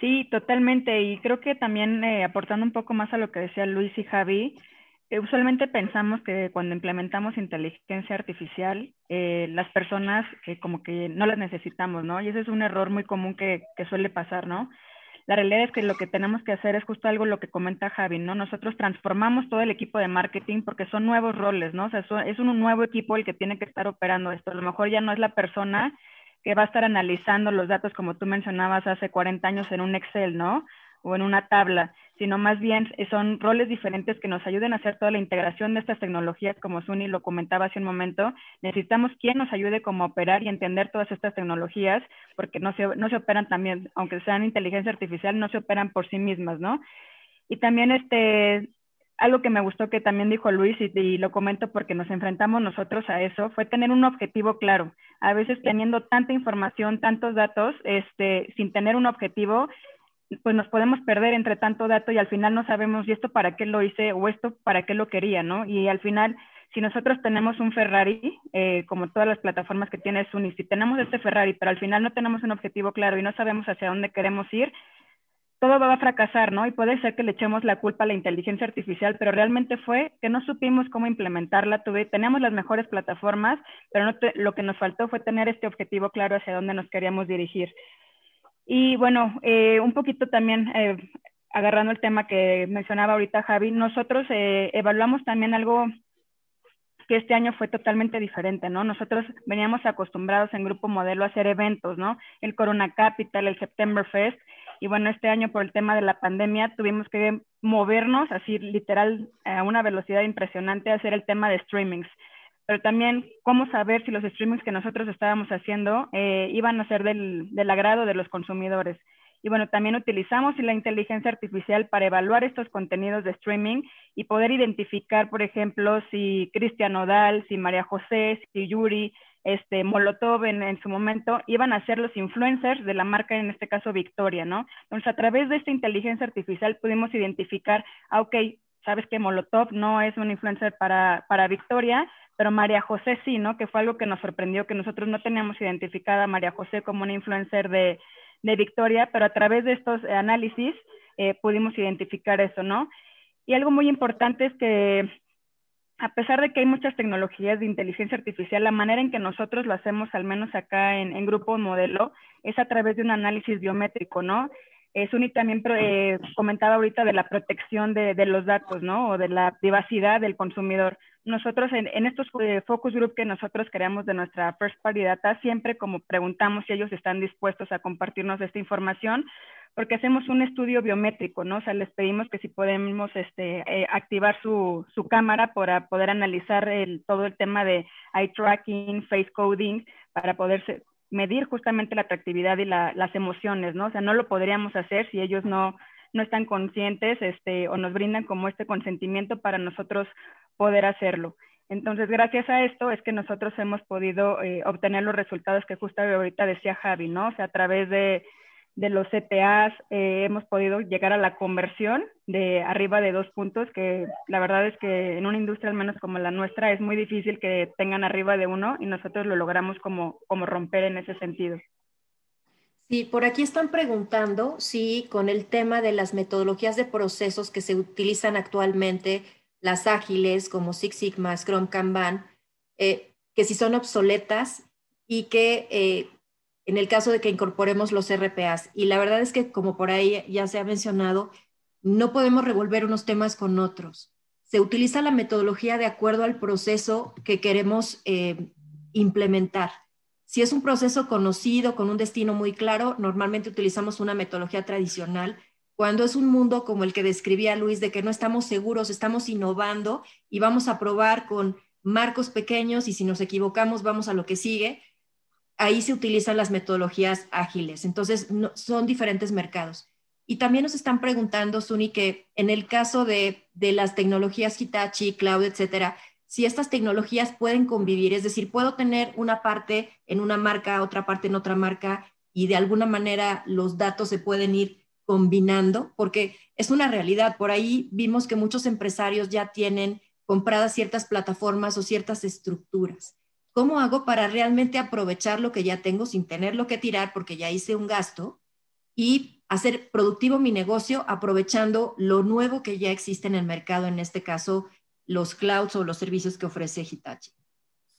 Sí, totalmente. Y creo que también eh, aportando un poco más a lo que decía Luis y Javi, eh, usualmente pensamos que cuando implementamos inteligencia artificial, eh, las personas que como que no las necesitamos, ¿no? Y ese es un error muy común que, que, suele pasar, ¿no? La realidad es que lo que tenemos que hacer es justo algo lo que comenta Javi, ¿no? Nosotros transformamos todo el equipo de marketing porque son nuevos roles, ¿no? O sea, es un nuevo equipo el que tiene que estar operando esto. A lo mejor ya no es la persona que va a estar analizando los datos como tú mencionabas hace 40 años en un Excel, ¿no? O en una tabla, sino más bien son roles diferentes que nos ayuden a hacer toda la integración de estas tecnologías, como Suni lo comentaba hace un momento. Necesitamos quien nos ayude como a operar y entender todas estas tecnologías, porque no se, no se operan también, aunque sean inteligencia artificial, no se operan por sí mismas, ¿no? Y también este, algo que me gustó que también dijo Luis y, lo comento porque nos enfrentamos nosotros a eso, fue tener un objetivo claro. A veces teniendo tanta información, tantos datos, este, sin tener un objetivo, pues nos podemos perder entre tanto dato y al final no sabemos y esto para qué lo hice o esto para qué lo quería, ¿no? Y al final, si nosotros tenemos un Ferrari, eh, como todas las plataformas que tiene Suni, si tenemos este Ferrari, pero al final no tenemos un objetivo claro y no sabemos hacia dónde queremos ir, todo va a fracasar, ¿no? Y puede ser que le echemos la culpa a la inteligencia artificial, pero realmente fue que no supimos cómo implementarla. Tuve, teníamos las mejores plataformas, pero no lo que nos faltó fue tener este objetivo claro hacia dónde nos queríamos dirigir. Y bueno, eh, un poquito también eh, agarrando el tema que mencionaba ahorita Javi, nosotros eh, evaluamos también algo que este año fue totalmente diferente, ¿no? Nosotros veníamos acostumbrados en Grupo Modelo a hacer eventos, ¿no? El Corona Capital, el September Fest, y bueno, este año por el tema de la pandemia tuvimos que movernos así literal a una velocidad impresionante a hacer el tema de streamings. Pero también cómo saber si los streamings que nosotros estábamos haciendo eh, iban a ser del, del agrado de los consumidores. Y bueno, también utilizamos la inteligencia artificial para evaluar estos contenidos de streaming y poder identificar, por ejemplo, si Cristian Odal, si María José, si Yuri, este, Molotov en, su momento, iban a ser los influencers de la marca, en este caso Victoria, ¿no? Entonces, a través de esta inteligencia artificial pudimos identificar, ah, ok, sabes que Molotov no es un influencer para, para Victoria, pero María José sí, ¿no? Que fue algo que nos sorprendió, que nosotros no teníamos identificada a María José como una influencer de, de Victoria, pero a través de estos análisis eh, pudimos identificar eso, ¿no? Y algo muy importante es que a pesar de que hay muchas tecnologías de inteligencia artificial, la manera en que nosotros lo hacemos, al menos acá en, Grupo Modelo, es a través de un análisis biométrico, ¿no? Eh, Suni también eh, comentaba ahorita de la protección de, los datos, ¿no? O de la privacidad del consumidor. Nosotros en, estos eh, focus group que nosotros creamos de nuestra first party data, siempre como preguntamos si ellos están dispuestos a compartirnos esta información, porque hacemos un estudio biométrico, ¿no? O sea, les pedimos que si podemos este, eh, activar su, su, cámara para poder analizar el, todo el tema de eye tracking, face coding, para poder medir justamente la atractividad y la, las emociones, ¿no? O sea, no lo podríamos hacer si ellos no, no están conscientes este, o nos brindan como este consentimiento para nosotros poder hacerlo. Entonces, gracias a esto es que nosotros hemos podido eh, obtener los resultados que justo ahorita decía Javi, ¿no? O sea, a través de de los CPAs eh, hemos podido llegar a la conversión de arriba de dos puntos, que la verdad es que en una industria al menos como la nuestra es muy difícil que tengan arriba de uno y nosotros lo logramos como, como romper en ese sentido. Sí, por aquí están preguntando si con el tema de las metodologías de procesos que se utilizan actualmente, las ágiles como Six Sigma, Scrum, Kanban, eh, que si son obsoletas y que eh, en el caso de que incorporemos los RPAs. Y la verdad es que, como por ahí ya se ha mencionado, no podemos revolver unos temas con otros. Se utiliza la metodología de acuerdo al proceso que queremos eh, implementar. Si es un proceso conocido, con un destino muy claro, normalmente utilizamos una metodología tradicional. Cuando es un mundo como el que describía Luis, de que no estamos seguros, estamos innovando y vamos a probar con marcos pequeños y si nos equivocamos vamos a lo que sigue, ahí se utilizan las metodologías ágiles. Entonces, son diferentes mercados. Y también nos están preguntando, Suni, que en el caso de, las tecnologías Hitachi, Cloud, etcétera, si estas tecnologías pueden convivir, es decir, puedo tener una parte en una marca, otra parte en otra marca, y de alguna manera los datos se pueden ir combinando, porque es una realidad. Por ahí vimos que muchos empresarios ya tienen compradas ciertas plataformas o ciertas estructuras. ¿Cómo hago para realmente aprovechar lo que ya tengo sin tenerlo que tirar porque ya hice un gasto y hacer productivo mi negocio aprovechando lo nuevo que ya existe en el mercado, en este caso los clouds o los servicios que ofrece Hitachi?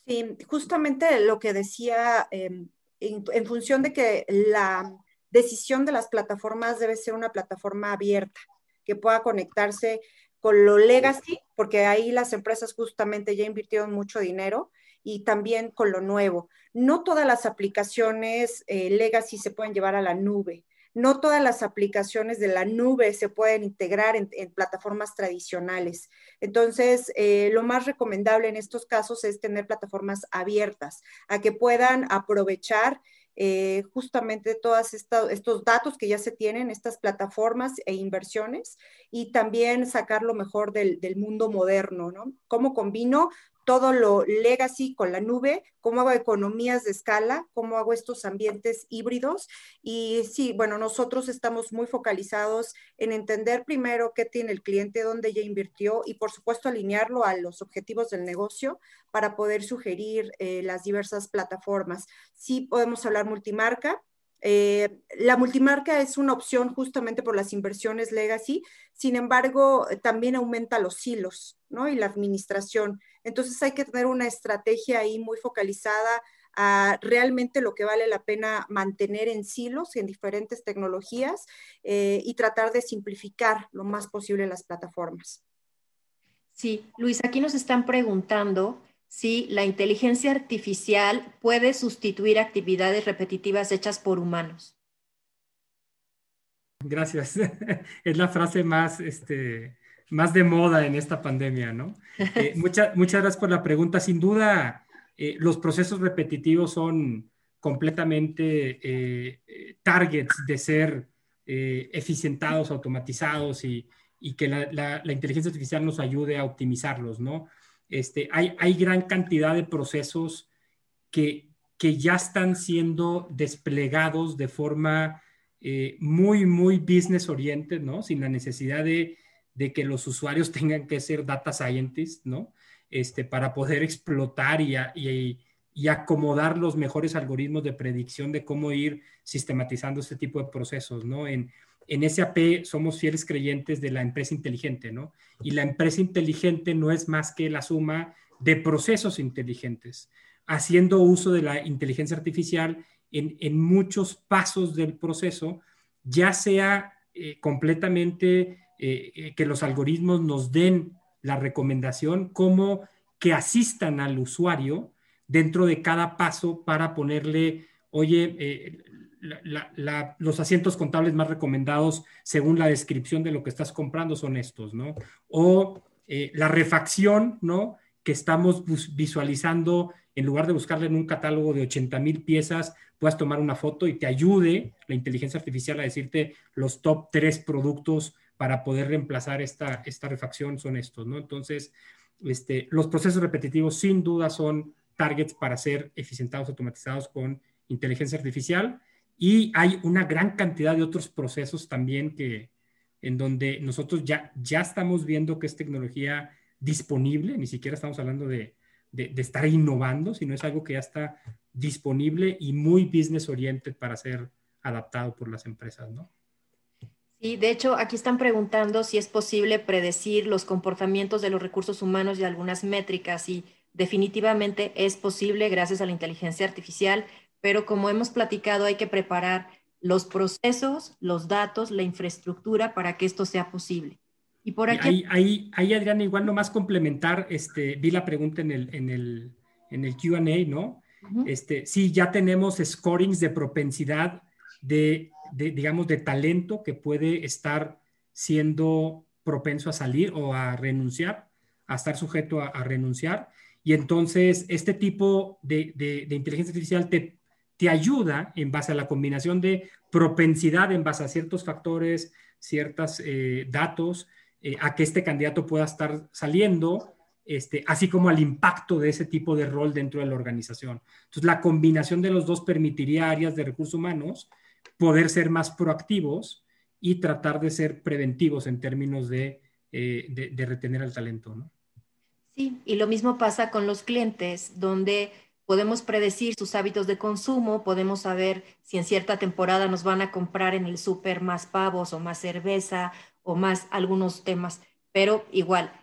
Sí, justamente lo que decía, em, en, función de que la decisión de las plataformas debe ser una plataforma abierta, que pueda conectarse con lo legacy, porque ahí las empresas justamente ya invirtieron mucho dinero y también con lo nuevo. No todas las aplicaciones eh, legacy se pueden llevar a la nube. no todas las aplicaciones de la nube se pueden integrar en, plataformas tradicionales. Entonces, eh, lo más recomendable en estos casos es tener plataformas abiertas, a que puedan aprovechar eh, justamente todos estos datos que ya se tienen, estas plataformas e inversiones, y también sacar lo mejor del, del mundo moderno, ¿no? ¿Cómo combino todo lo legacy con la nube, cómo hago economías de escala, cómo hago estos ambientes híbridos. Y sí, bueno, nosotros estamos muy focalizados en entender primero qué tiene el cliente, dónde ya invirtió y por supuesto alinearlo a los objetivos del negocio para poder sugerir eh, las diversas plataformas. Sí podemos hablar multimarca, eh, la multimarca es una opción justamente por las inversiones legacy, sin embargo, también aumenta los hilos ¿no? y la administración. Entonces hay que tener una estrategia ahí muy focalizada a realmente lo que vale la pena mantener en silos, en diferentes tecnologías eh, y tratar de simplificar lo más posible las plataformas. Sí, Luis, aquí nos están preguntando si la inteligencia artificial puede sustituir actividades repetitivas hechas por humanos. Gracias. Es la frase más, este, más de moda en esta pandemia, ¿no? Eh, muchas gracias por la pregunta. Sin duda, eh, los procesos repetitivos son completamente eh, targets de ser eficientados, automatizados y, que la, inteligencia artificial nos ayude a optimizarlos, ¿no? Este, hay, gran cantidad de procesos que, ya están siendo desplegados de forma muy, muy business oriented, ¿no? Sin la necesidad de que los usuarios tengan que ser data scientists, ¿no? Este, para poder explotar y, y, acomodar los mejores algoritmos de predicción de cómo ir sistematizando este tipo de procesos, ¿no? En, en SAP somos fieles creyentes de la empresa inteligente, ¿no? Y la empresa inteligente no es más que la suma de procesos inteligentes, haciendo uso de la inteligencia artificial en, en muchos pasos del proceso, ya sea eh, completamente eh, eh, que los algoritmos nos den la recomendación, como que asistan al usuario dentro de cada paso para ponerle, oye, eh, los asientos contables más recomendados según la descripción de lo que estás comprando son estos, ¿no? O la refacción, ¿no? Que estamos visualizando, en lugar de buscarle en un catálogo de 80 mil piezas, puedas tomar una foto y te ayude la inteligencia artificial a decirte los top tres productos para poder reemplazar esta, esta refacción son estos, ¿no? Entonces, este, los procesos repetitivos sin duda son targets para ser eficientados, automatizados con inteligencia artificial y hay una gran cantidad de otros procesos también que en donde nosotros ya, ya estamos viendo que es tecnología disponible, ni siquiera estamos hablando de, de, estar innovando, sino es algo que ya está disponible y muy business oriented para ser adaptado por las empresas, ¿no? Y de hecho, aquí están preguntando si es posible predecir los comportamientos de los recursos humanos y algunas métricas, y definitivamente es posible gracias a la inteligencia artificial, pero como hemos platicado, hay que preparar los procesos, los datos, la infraestructura para que esto sea posible. Y por aquí... Ahí, ahí, Adriana, igual nomás complementar, este, vi la pregunta en el, en el, en el QA, ¿no? este, sí, ya tenemos scorings de propensidad de digamos, de talento que puede estar siendo propenso a salir o a renunciar, a estar sujeto a, renunciar. Y entonces, este tipo de, inteligencia artificial te, te, ayuda en base a la combinación de propensidad, en base a ciertos factores, ciertos eh, datos, eh, a que este candidato pueda estar saliendo, este, así como al impacto de ese tipo de rol dentro de la organización. Entonces, la combinación de los dos permitiría áreas de recursos humanos poder ser más proactivos y tratar de ser preventivos en términos de, eh, retener al talento, ¿no? Sí, y lo mismo pasa con los clientes, donde podemos predecir sus hábitos de consumo, podemos saber si en cierta temporada nos van a comprar en el súper más pavos o más cerveza o más algunos temas, pero igual,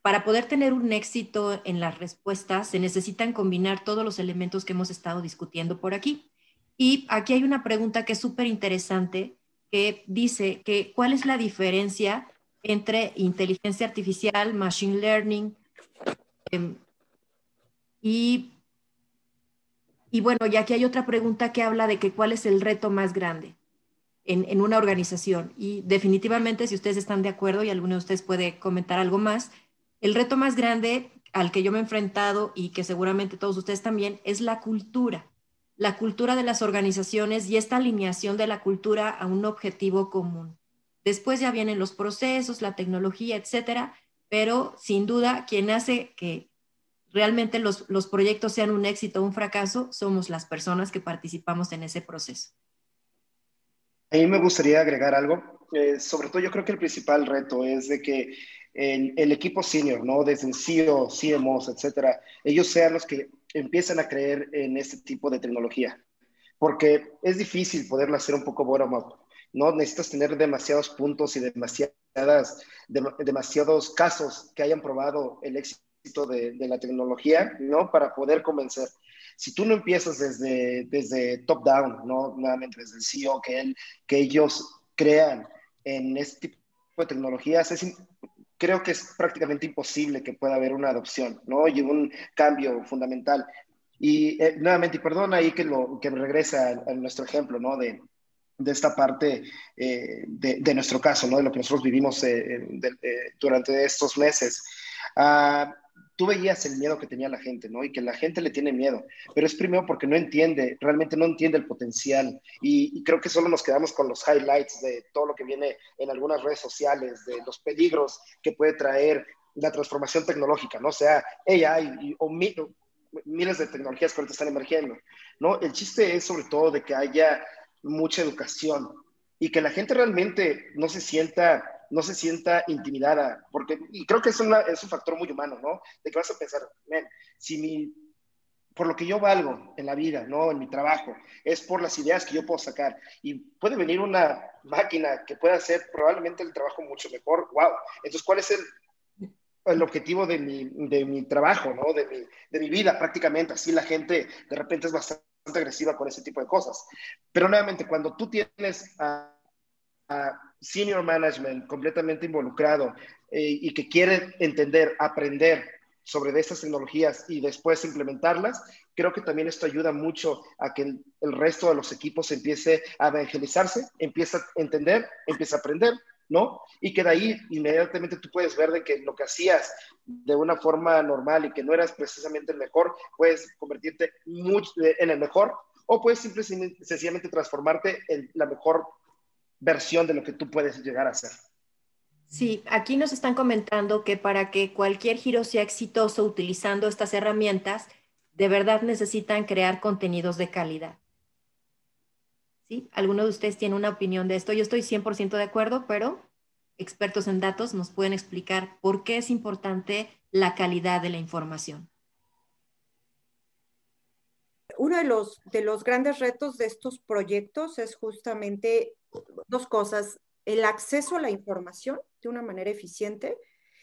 para poder tener un éxito en las respuestas se necesitan combinar todos los elementos que hemos estado discutiendo por aquí. Y aquí hay una pregunta que es súper interesante, que dice que cuál es la diferencia entre inteligencia artificial, machine learning em, y, y bueno, y aquí hay otra pregunta que habla de que cuál es el reto más grande. en, una organización. Y definitivamente, si ustedes están de acuerdo y alguno de ustedes puede comentar algo más, el reto más grande al que yo me he enfrentado y que seguramente todos ustedes también es la cultura, la cultura de las organizaciones y esta alineación de la cultura a un objetivo común. Después ya vienen los procesos, la tecnología, etcétera, pero sin duda quien hace que realmente los, los proyectos sean un éxito o un fracaso somos las personas que participamos en ese proceso. A mí me gustaría agregar algo. Eh, sobre todo yo creo que el principal reto es de que el, equipo senior, ¿no? Desde el CEO, CMOs, etcétera, ellos sean los que empiezan a creer en este tipo de tecnología. Porque es difícil poderlo hacer un poco bottom-up. No necesitas tener demasiados puntos y demasiadas, demasiados casos que hayan probado el éxito de, de la tecnología, ¿no? Para poder convencer si tú no empiezas desde, desde top down, ¿no? Nuevamente desde el CEO, que, él, que ellos crean en este tipo de tecnologías, creo que es prácticamente imposible que pueda haber una adopción, ¿no? Y un cambio fundamental. Y eh, nuevamente, y perdón ahí que, lo, que regresa a, nuestro ejemplo, ¿no? De, de esta parte eh, de, de, nuestro caso, ¿no? De lo que nosotros vivimos eh, durante estos meses. Uh, tú veías el miedo que tenía la gente, ¿no? Y que la gente le tiene miedo, pero es primero porque no entiende, realmente no entiende el potencial. Y, creo que solo nos quedamos con los highlights de todo lo que viene en algunas redes sociales, de los peligros que puede traer la transformación tecnológica, ¿no? O sea, AI o miles de tecnologías que ahorita están emergiendo, ¿no? El chiste es sobre todo de que haya mucha educación y que la gente realmente no se sienta no se sienta intimidada, porque, y creo que es, es un factor muy humano, ¿no? De que vas a pensar, si mi, por lo que yo valgo en la vida, ¿no? En mi trabajo, es por las ideas que yo puedo sacar. Y puede venir una máquina que pueda hacer probablemente el trabajo mucho mejor, wow. Entonces, ¿cuál es el, el objetivo de mi, de mi trabajo, ¿no? De mi, de mi vida prácticamente. Así la gente de repente es bastante agresiva con ese tipo de cosas. Pero nuevamente, cuando tú tienes senior management completamente involucrado eh, y que quiere entender, aprender sobre estas tecnologías y después implementarlas, creo que también esto ayuda mucho a que el, el, resto de los equipos empiece a evangelizarse, empiece a entender, empiece a aprender, ¿no? Y que de ahí inmediatamente tú puedes ver de que lo que hacías de una forma normal y que no eras precisamente el mejor, puedes convertirte mucho en el mejor o puedes simplemente sencillamente transformarte en la mejor versión de lo que tú puedes llegar a ser. Sí, aquí nos están comentando que para que cualquier giro sea exitoso utilizando estas herramientas, de verdad necesitan crear contenidos de calidad. ¿Sí? ¿Alguno de ustedes tiene una opinión de esto? Yo estoy 100% de acuerdo, pero expertos en datos nos pueden explicar por qué es importante la calidad de la información. Uno de los, de los grandes retos de estos proyectos es justamente dos cosas, el acceso a la información de una manera eficiente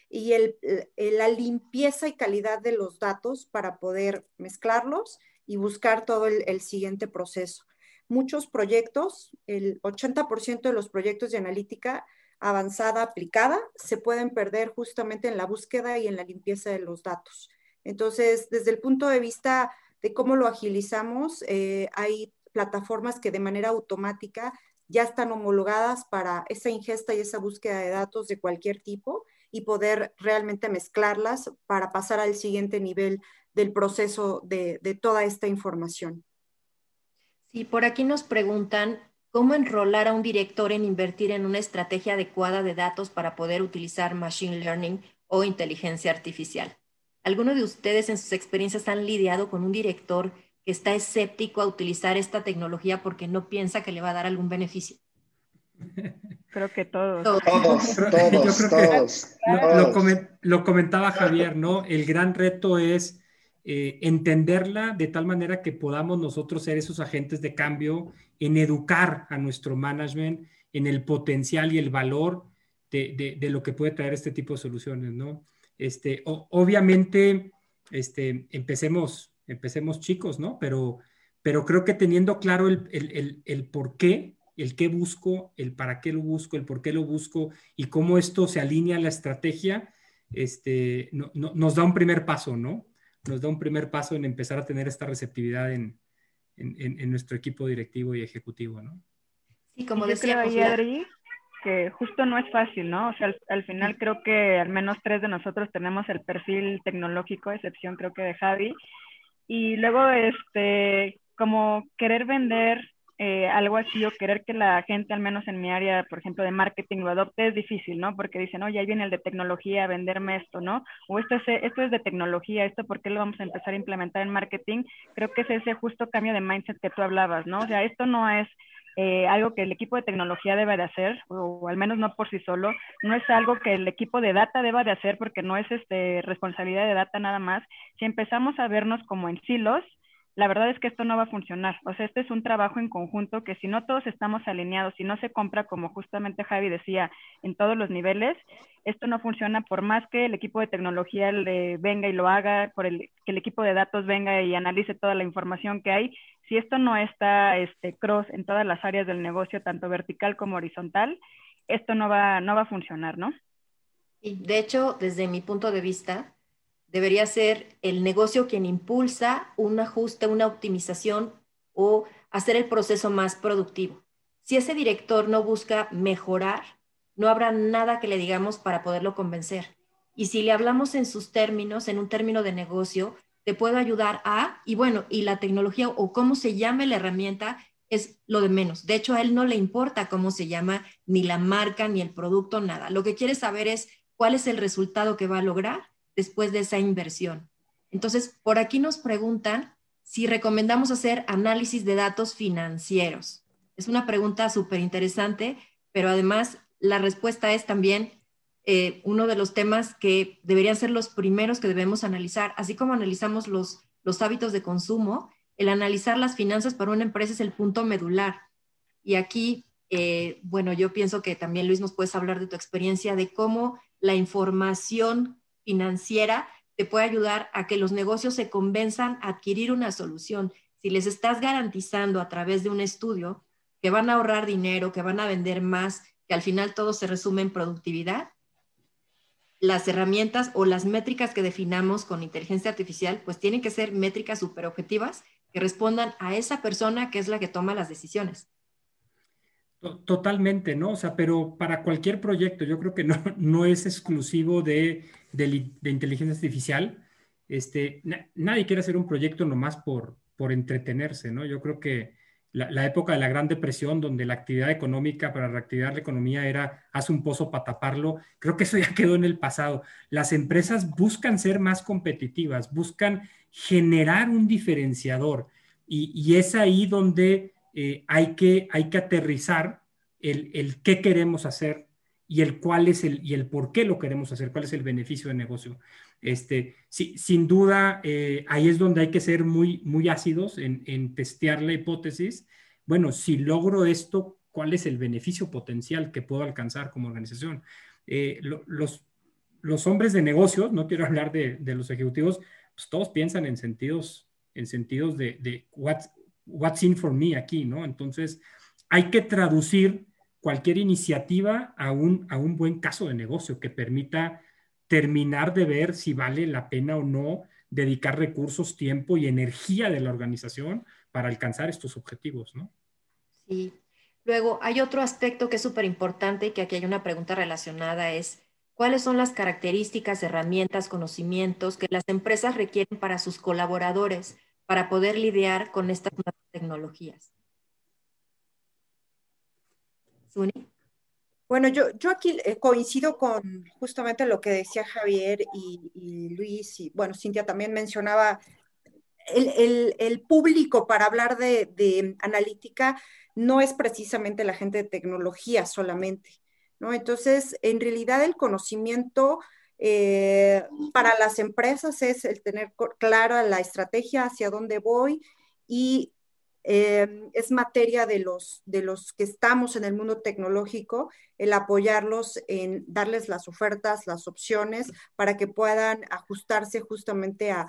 y el, la limpieza y calidad de los datos para poder mezclarlos y buscar todo el, siguiente proceso. Muchos proyectos, el 80% de los proyectos de analítica avanzada aplicada se pueden perder justamente en la búsqueda y en la limpieza de los datos. Entonces, desde el punto de vista de cómo lo agilizamos, eh, hay plataformas que de manera automática ya están homologadas para esa ingesta y esa búsqueda de datos de cualquier tipo y poder realmente mezclarlas para pasar al siguiente nivel del proceso de, toda esta información. Sí, por aquí nos preguntan cómo enrolar a un director en invertir en una estrategia adecuada de datos para poder utilizar machine learning o inteligencia artificial. ¿Alguno de ustedes en sus experiencias han lidiado con un director está escéptico a utilizar esta tecnología porque no piensa que le va a dar algún beneficio. Creo que todos. Todos, todos, todos. Lo, comentaba Javier, ¿no? El gran reto es eh, entenderla de tal manera que podamos nosotros ser esos agentes de cambio en educar a nuestro management en el potencial y el valor de, lo que puede traer este tipo de soluciones, ¿no? Este, obviamente, este, empecemos empecemos chicos, ¿no? Pero, pero creo que teniendo claro el, por qué, el qué busco, el para qué lo busco, el por qué lo busco y cómo esto se alinea a la estrategia, este, nos da un primer paso, ¿no? Nos da un primer paso en empezar a tener esta receptividad en, nuestro equipo directivo y ejecutivo, ¿no? Y como decía Adri, que justo no es fácil, ¿no? O sea, al, final creo que al menos tres de nosotros tenemos el perfil tecnológico, excepción creo que de Javi. Y luego, este, como querer vender eh, algo así o querer que la gente, al menos en mi área, por ejemplo, de marketing, lo adopte es difícil, ¿no? Porque dicen, oye, ahí viene el de tecnología, venderme esto, ¿no? O esto es, esto es de tecnología, esto, ¿por qué lo vamos a empezar a implementar en marketing? Creo que es ese justo cambio de mindset que tú hablabas, ¿no? O sea, esto no es eh, algo que el equipo de tecnología debe de hacer, o, al menos no por sí solo, no es algo que el equipo de data deba de hacer porque no es este, responsabilidad de data nada más. Si empezamos a vernos como en silos, la verdad es que esto no va a funcionar. O sea, este es un trabajo en conjunto que si no todos estamos alineados, si no se compra como justamente Javi decía en todos los niveles, esto no funciona por más que el equipo de tecnología le venga y lo haga, por el, que el equipo de datos venga y analice toda la información que hay. Si esto no está este, cross en todas las áreas del negocio, tanto vertical como horizontal, esto no va, no va a funcionar, ¿no? De hecho, desde mi punto de vista, debería ser el negocio quien impulsa un ajuste, una optimización o hacer el proceso más productivo. Si ese director no busca mejorar, no habrá nada que le digamos para poderlo convencer. Y si le hablamos en sus términos, en un término de negocio, te puedo ayudar a, y bueno, y la tecnología o cómo se llame la herramienta es lo de menos. De hecho, a él no le importa cómo se llama, ni la marca, ni el producto, nada. Lo que quiere saber es cuál es el resultado que va a lograr después de esa inversión. Entonces, por aquí nos preguntan si recomendamos hacer análisis de datos financieros. Es una pregunta súper interesante, pero además la respuesta es también eh, uno de los temas que deberían ser los primeros que debemos analizar, así como analizamos los, hábitos de consumo, el analizar las finanzas para una empresa es el punto medular. Y aquí, eh, bueno, yo pienso que también Luis nos puedes hablar de tu experiencia de cómo la información financiera te puede ayudar a que los negocios se convenzan a adquirir una solución. Si les estás garantizando a través de un estudio que van a ahorrar dinero, que van a vender más, que al final todo se resume en productividad, las herramientas o las métricas que definamos con inteligencia artificial, pues tienen que ser métricas súper objetivas que respondan a esa persona que es la que toma las decisiones. Totalmente, ¿no? O sea, pero para cualquier proyecto, yo creo que no, no es exclusivo de de, inteligencia artificial, este, nadie quiere hacer un proyecto nomás por, por entretenerse, ¿no? Yo creo que la, época de la Gran Depresión, donde la actividad económica para reactivar la economía era haz un pozo para taparlo, creo que eso ya quedó en el pasado. Las empresas buscan ser más competitivas, buscan generar un diferenciador y, es ahí donde eh, hay, que, hay que aterrizar el, el qué queremos hacer y el cuál es el y el por qué lo queremos hacer, cuál es el beneficio de negocio. Este, sin duda, eh, ahí es donde hay que ser muy, muy ácidos en, en, testear la hipótesis. Bueno, si logro esto, ¿cuál es el beneficio potencial que puedo alcanzar como organización? Eh, los, los hombres de negocios, no quiero hablar de, de, los ejecutivos, pues todos piensan en sentidos, en sentidos de, de what's, what's in for me aquí, ¿no? Entonces, hay que traducir cualquier iniciativa a un, a un buen caso de negocio que permita terminar de ver si vale la pena o no dedicar recursos, tiempo y energía de la organización para alcanzar estos objetivos, ¿no? Sí. Luego, hay otro aspecto que es súper importante y que aquí hay una pregunta relacionada, es cuáles son las características, herramientas, conocimientos que las empresas requieren para sus colaboradores para poder lidiar con estas nuevas tecnologías. Bueno, yo, yo aquí eh, coincido con justamente lo que decía Javier y, Luis, y bueno, Cintia también mencionaba el, público para hablar de, analítica no es precisamente la gente de tecnología solamente, ¿no? Entonces, en realidad el conocimiento eh, para las empresas es el tener clara la estrategia hacia dónde voy y Em, es materia de los, de los que estamos en el mundo tecnológico, el apoyarlos en darles las ofertas, las opciones, para que puedan ajustarse justamente a,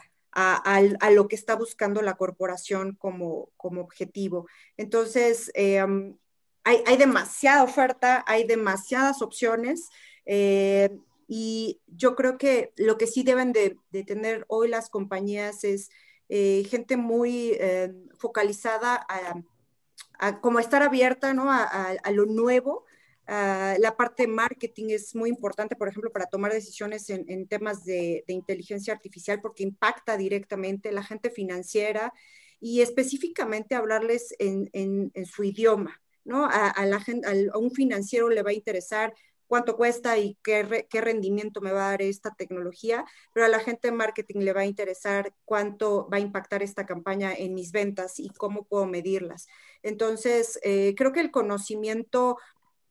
lo que está buscando la corporación como, como objetivo. Entonces, em, hay, hay, demasiada oferta, hay demasiadas opciones. Eh, y yo creo que lo que sí deben de, de tener hoy las compañías es eh, gente muy eh, focalizada a, como estar abierta ¿no? a, lo nuevo. la parte marketing es muy importante, por ejemplo, para tomar decisiones en, temas de, inteligencia artificial porque impacta directamente la gente financiera y específicamente hablarles en, su idioma. ¿no? A, la gente, a un financiero le va a interesar cuánto cuesta y qué, qué, rendimiento me va a dar esta tecnología, pero a la gente de marketing le va a interesar cuánto va a impactar esta campaña en mis ventas y cómo puedo medirlas. Entonces, eh, creo que el conocimiento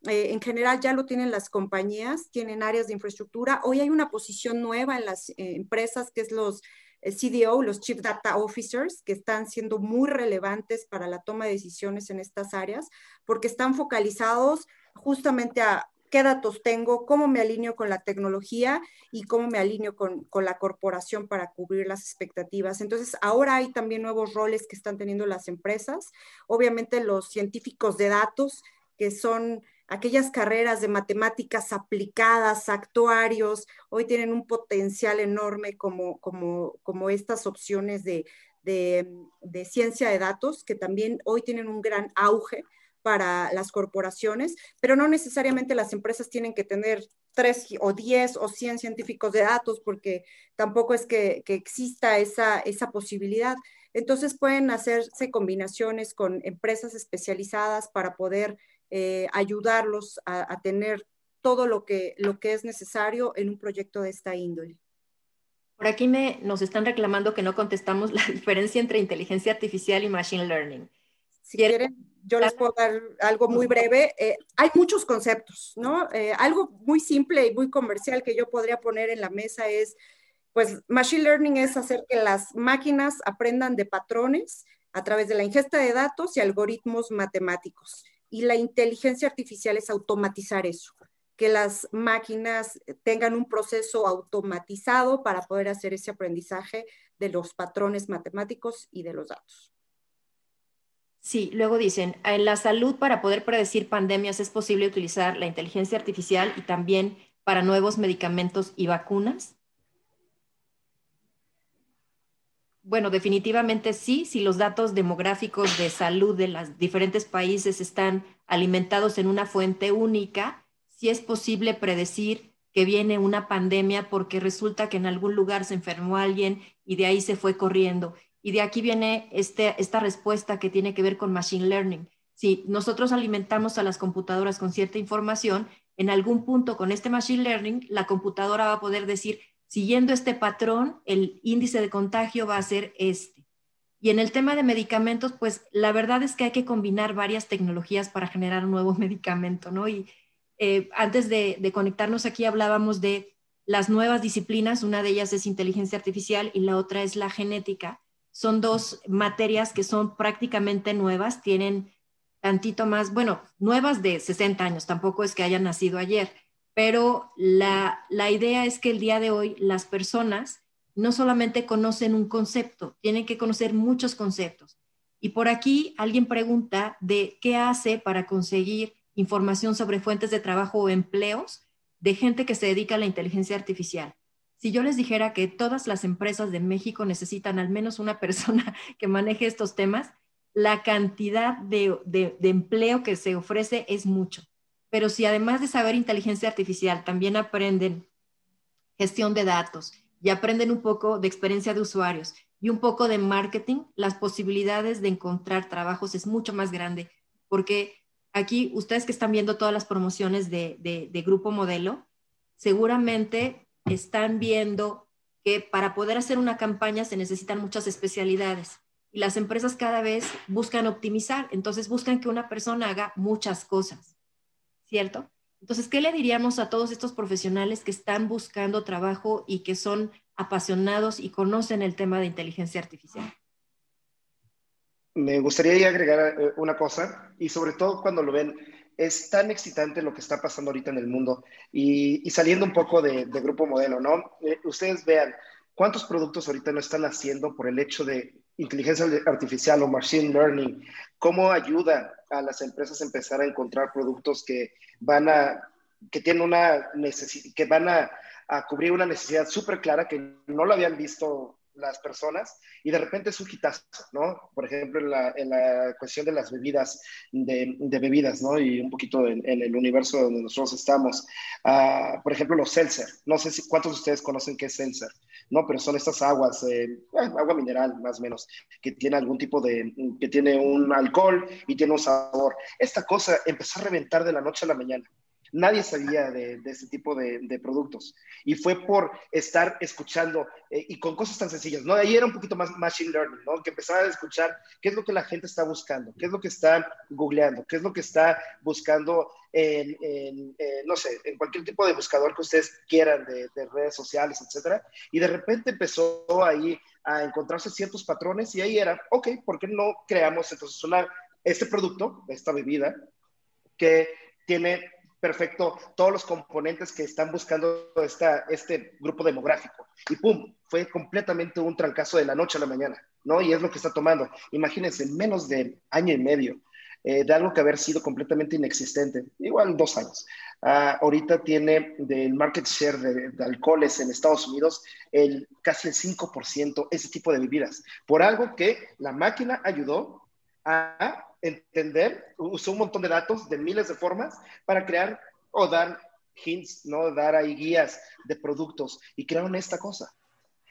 eh, en general ya lo tienen las compañías, tienen áreas de infraestructura. Hoy hay una posición nueva en las eh, empresas que es los CDO, los Chief Data Officers, que están siendo muy relevantes para la toma de decisiones en estas áreas, porque están focalizados justamente a qué datos tengo, cómo me alineo con la tecnología y cómo me alineo con, la corporación para cubrir las expectativas. Entonces, ahora hay también nuevos roles que están teniendo las empresas. Obviamente, los científicos de datos, que son aquellas carreras de matemáticas aplicadas, actuarios, hoy tienen un potencial enorme como, como, como estas opciones de, de ciencia de datos, que también hoy tienen un gran auge para las corporaciones, pero no necesariamente las empresas tienen que tener tres o diez o cien científicos de datos porque tampoco es que, exista esa, esa posibilidad. Entonces pueden hacerse combinaciones con empresas especializadas para poder eh, ayudarlos a, tener todo lo que, lo que es necesario en un proyecto de esta índole. Por aquí nos están reclamando que no contestamos la diferencia entre inteligencia artificial y machine learning. Si quieren, yo les puedo dar algo muy breve. Eh, hay muchos conceptos, ¿no? Eh, algo muy simple y muy comercial que yo podría poner en la mesa es, pues, machine learning es hacer que las máquinas aprendan de patrones a través de la ingesta de datos y algoritmos matemáticos. Y la inteligencia artificial es automatizar eso, que las máquinas tengan un proceso automatizado para poder hacer ese aprendizaje de los patrones matemáticos y de los datos. Sí, luego dicen, en la salud para poder predecir pandemias es posible utilizar la inteligencia artificial y también para nuevos medicamentos y vacunas. Bueno, definitivamente sí, si los datos demográficos de salud de los diferentes países están alimentados en una fuente única, sí es posible predecir que viene una pandemia porque resulta que en algún lugar se enfermó alguien y de ahí se fue corriendo y de aquí viene este, esta respuesta que tiene que ver con Machine Learning. Si nosotros alimentamos a las computadoras con cierta información, en algún punto con este Machine Learning, la computadora va a poder decir, siguiendo este patrón, el índice de contagio va a ser este. Y en el tema de medicamentos, pues la verdad es que hay que combinar varias tecnologías para generar un nuevo medicamento, ¿no? Y eh, antes de, de conectarnos aquí hablábamos de las nuevas disciplinas, una de ellas es inteligencia artificial y la otra es la genética son dos materias que son prácticamente nuevas, tienen tantito más, bueno, nuevas de 60 años, tampoco es que hayan nacido ayer, pero la, la idea es que el día de hoy las personas no solamente conocen un concepto, tienen que conocer muchos conceptos. Y por aquí alguien pregunta de qué hace para conseguir información sobre fuentes de trabajo o empleos de gente que se dedica a la inteligencia artificial si yo les dijera que todas las empresas de México necesitan al menos una persona que maneje estos temas, la cantidad de, empleo que se ofrece es mucho. Pero si además de saber inteligencia artificial, también aprenden gestión de datos y aprenden un poco de experiencia de usuarios y un poco de marketing, las posibilidades de encontrar trabajos es mucho más grande. Porque aquí, ustedes que están viendo todas las promociones de, Grupo Modelo, seguramente están viendo que para poder hacer una campaña se necesitan muchas especialidades y las empresas cada vez buscan optimizar, entonces buscan que una persona haga muchas cosas, ¿cierto? Entonces, ¿qué le diríamos a todos estos profesionales que están buscando trabajo y que son apasionados y conocen el tema de inteligencia artificial? Me gustaría agregar eh, una cosa, y sobre todo cuando lo ven es tan excitante lo que está pasando ahorita en el mundo y, saliendo un poco de, grupo modelo, ¿no? Eh, ustedes vean cuántos productos ahorita no están haciendo por el hecho de inteligencia artificial o machine learning, cómo ayuda a las empresas a empezar a encontrar productos que van a, que tienen una necesidad, que van a, a cubrir una necesidad súper clara que no lo habían visto las personas y de repente es un quitazo, ¿no? Por ejemplo, en la, en la cuestión de las bebidas, de, de, bebidas, ¿no? Y un poquito en, en el universo donde nosotros estamos. Uh, por ejemplo, los seltzer. No sé si cuántos de ustedes conocen qué es seltzer, ¿no? Pero son estas aguas, eh, agua mineral más o menos, que tiene algún tipo de, que tiene un alcohol y tiene un sabor. Esta cosa empezó a reventar de la noche a la mañana. Nadie sabía de, de este tipo de, productos. Y fue por estar escuchando eh, y con cosas tan sencillas, ¿no? Ahí era un poquito más machine learning. Que empezaba a escuchar qué es lo que la gente está buscando, qué es lo que está googleando, qué es lo que está buscando en, eh, no sé, en cualquier tipo de buscador que ustedes quieran de, de redes sociales, etcétera. Y de repente empezó ahí a encontrarse ciertos patrones y ahí era, ok, ¿por qué no creamos entonces una, este producto, esta bebida, que tiene perfecto todos los componentes que están buscando esta, este grupo demográfico. Y pum, fue completamente un trancazo de la noche a la mañana, ¿no? Y es lo que está tomando. Imagínense, en menos de año y medio, eh, de algo que haber sido completamente inexistente, igual dos años. Uh, ahorita tiene del market share de, de, alcoholes en Estados Unidos el casi el 5%, ese tipo de bebidas, por algo que la máquina ayudó a entender, usó un montón de datos de miles de formas para crear o dar hints, ¿no? Dar ahí guías de productos y crearon esta cosa.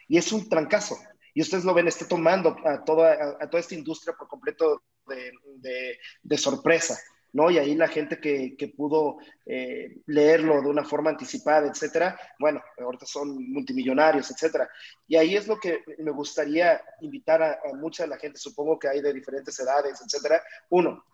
Y es un trancazo. Y ustedes lo ven, está tomando a toda, a, toda esta industria por completo de, de sorpresa. ¿No? Y ahí la gente que, que pudo eh, leerlo de una forma anticipada, etcétera, bueno, ahorita son multimillonarios, etcétera. Y ahí es lo que me gustaría invitar a, a mucha la gente, supongo que hay de diferentes edades, etcétera. Uno,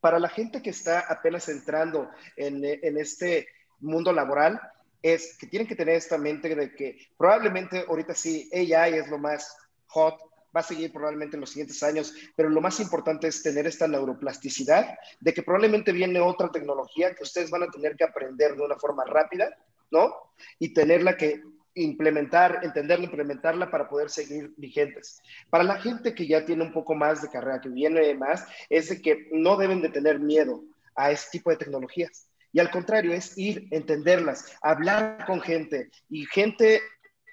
para la gente que está apenas entrando en, en este mundo laboral, es que tienen que tener esta mente de que probablemente ahorita sí, AI es lo más hot, va a seguir probablemente en los siguientes años, pero lo más importante es tener esta neuroplasticidad de que probablemente viene otra tecnología que ustedes van a tener que aprender de una forma rápida, ¿no? Y tenerla que implementar, entenderla, implementarla para poder seguir vigentes. Para la gente que ya tiene un poco más de carrera, que viene más, es de que no deben de tener miedo a este tipo de tecnologías. Y al contrario, es ir, entenderlas, hablar con gente y gente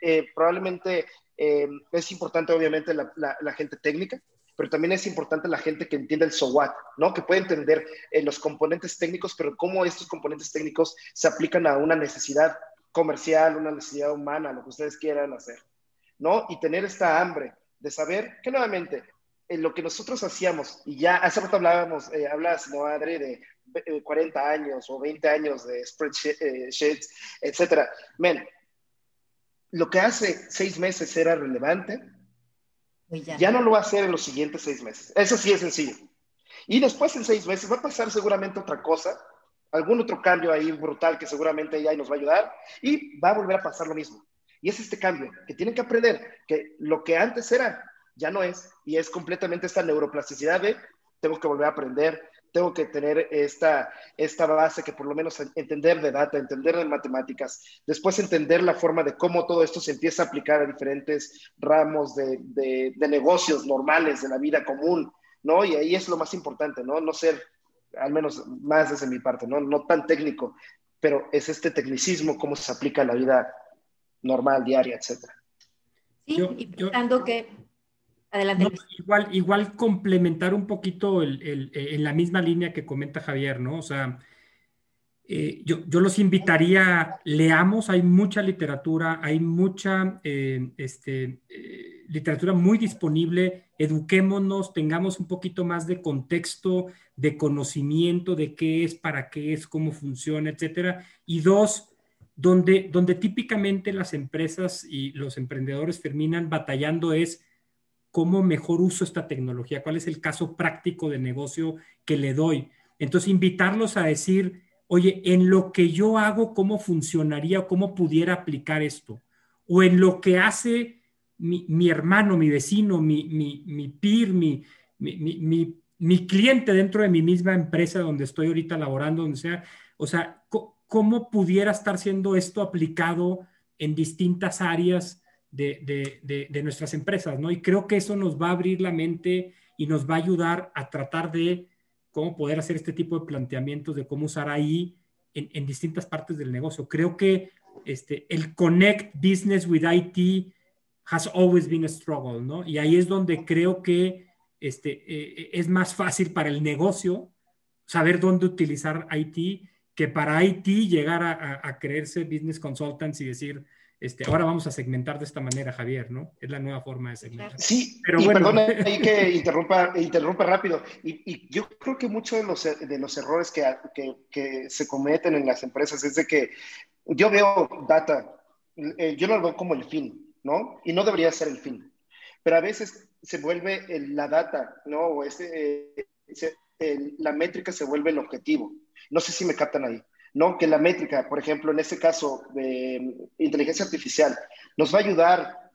eh, probablemente eh, es importante, obviamente, la, la, la, gente técnica, pero también es importante la gente que entiende el so what, ¿no? Que puede entender eh, los componentes técnicos, pero cómo estos componentes técnicos se aplican a una necesidad comercial, una necesidad humana, lo que ustedes quieran hacer, ¿no? Y tener esta hambre de saber que nuevamente en lo que nosotros hacíamos, y ya hace rato hablábamos, eh, hablas, ¿no, Adri, de 40 años o 20 años de spreadsheets, etcétera. Men, lo que hace seis meses era relevante, pues ya. ya. no lo va a hacer en los siguientes seis meses. Eso sí es sencillo. Y después en seis meses va a pasar seguramente otra cosa, algún otro cambio ahí brutal que seguramente ya nos va a ayudar y va a volver a pasar lo mismo. Y es este cambio que tienen que aprender, que lo que antes era, ya no es, y es completamente esta neuroplasticidad de tengo que volver a aprender, tengo que tener esta, esta base que por lo menos entender de data, entender de matemáticas, después entender la forma de cómo todo esto se empieza a aplicar a diferentes ramos de, de, de negocios normales, de la vida común, ¿no? Y ahí es lo más importante, ¿no? No ser, al menos más desde mi parte, ¿no? No tan técnico, pero es este tecnicismo, cómo se aplica a la vida normal, diaria, etcétera. Sí, yo, y pensando yo... que Adelante. No, igual, igual complementar un poquito el, el, en la misma línea que comenta Javier, ¿no? O sea, eh, yo, yo, los invitaría, leamos, hay mucha literatura, hay mucha eh, este, eh, literatura muy disponible, eduquémonos, tengamos un poquito más de contexto, de conocimiento de qué es, para qué es, cómo funciona, etcétera. Y dos, donde, donde típicamente las empresas y los emprendedores terminan batallando es cómo mejor uso esta tecnología, cuál es el caso práctico de negocio que le doy. Entonces, invitarlos a decir, oye, en lo que yo hago, ¿cómo funcionaría o cómo pudiera aplicar esto? O en lo que hace mi, mi hermano, mi vecino, mi, mi, mi peer, mi, mi, mi, cliente dentro de mi misma empresa donde estoy ahorita laborando, donde sea. O sea, ¿cómo pudiera estar siendo esto aplicado en distintas áreas? De, de, de, nuestras empresas, ¿no? Y creo que eso nos va a abrir la mente y nos va a ayudar a tratar de cómo poder hacer este tipo de planteamientos, de cómo usar ahí en, en distintas partes del negocio. Creo que este, el Connect Business with IT has always been a struggle, ¿no? Y ahí es donde creo que este, eh, es más fácil para el negocio saber dónde utilizar IT que para IT llegar a, creerse business consultants y decir, este, ahora vamos a segmentar de esta manera, Javier, ¿no? Es la nueva forma de segmentar. Sí, pero y bueno. perdón ahí que interrumpa, interrumpa rápido. Y, yo creo que muchos de los, de los errores que, que, que, se cometen en las empresas es de que yo veo data, eh, yo lo veo como el fin, ¿no? Y no debería ser el fin. Pero a veces se vuelve la data, ¿no? O ese, la métrica se vuelve el objetivo. No sé si me captan ahí. No, que la métrica, por ejemplo, en este caso de inteligencia artificial, nos va a ayudar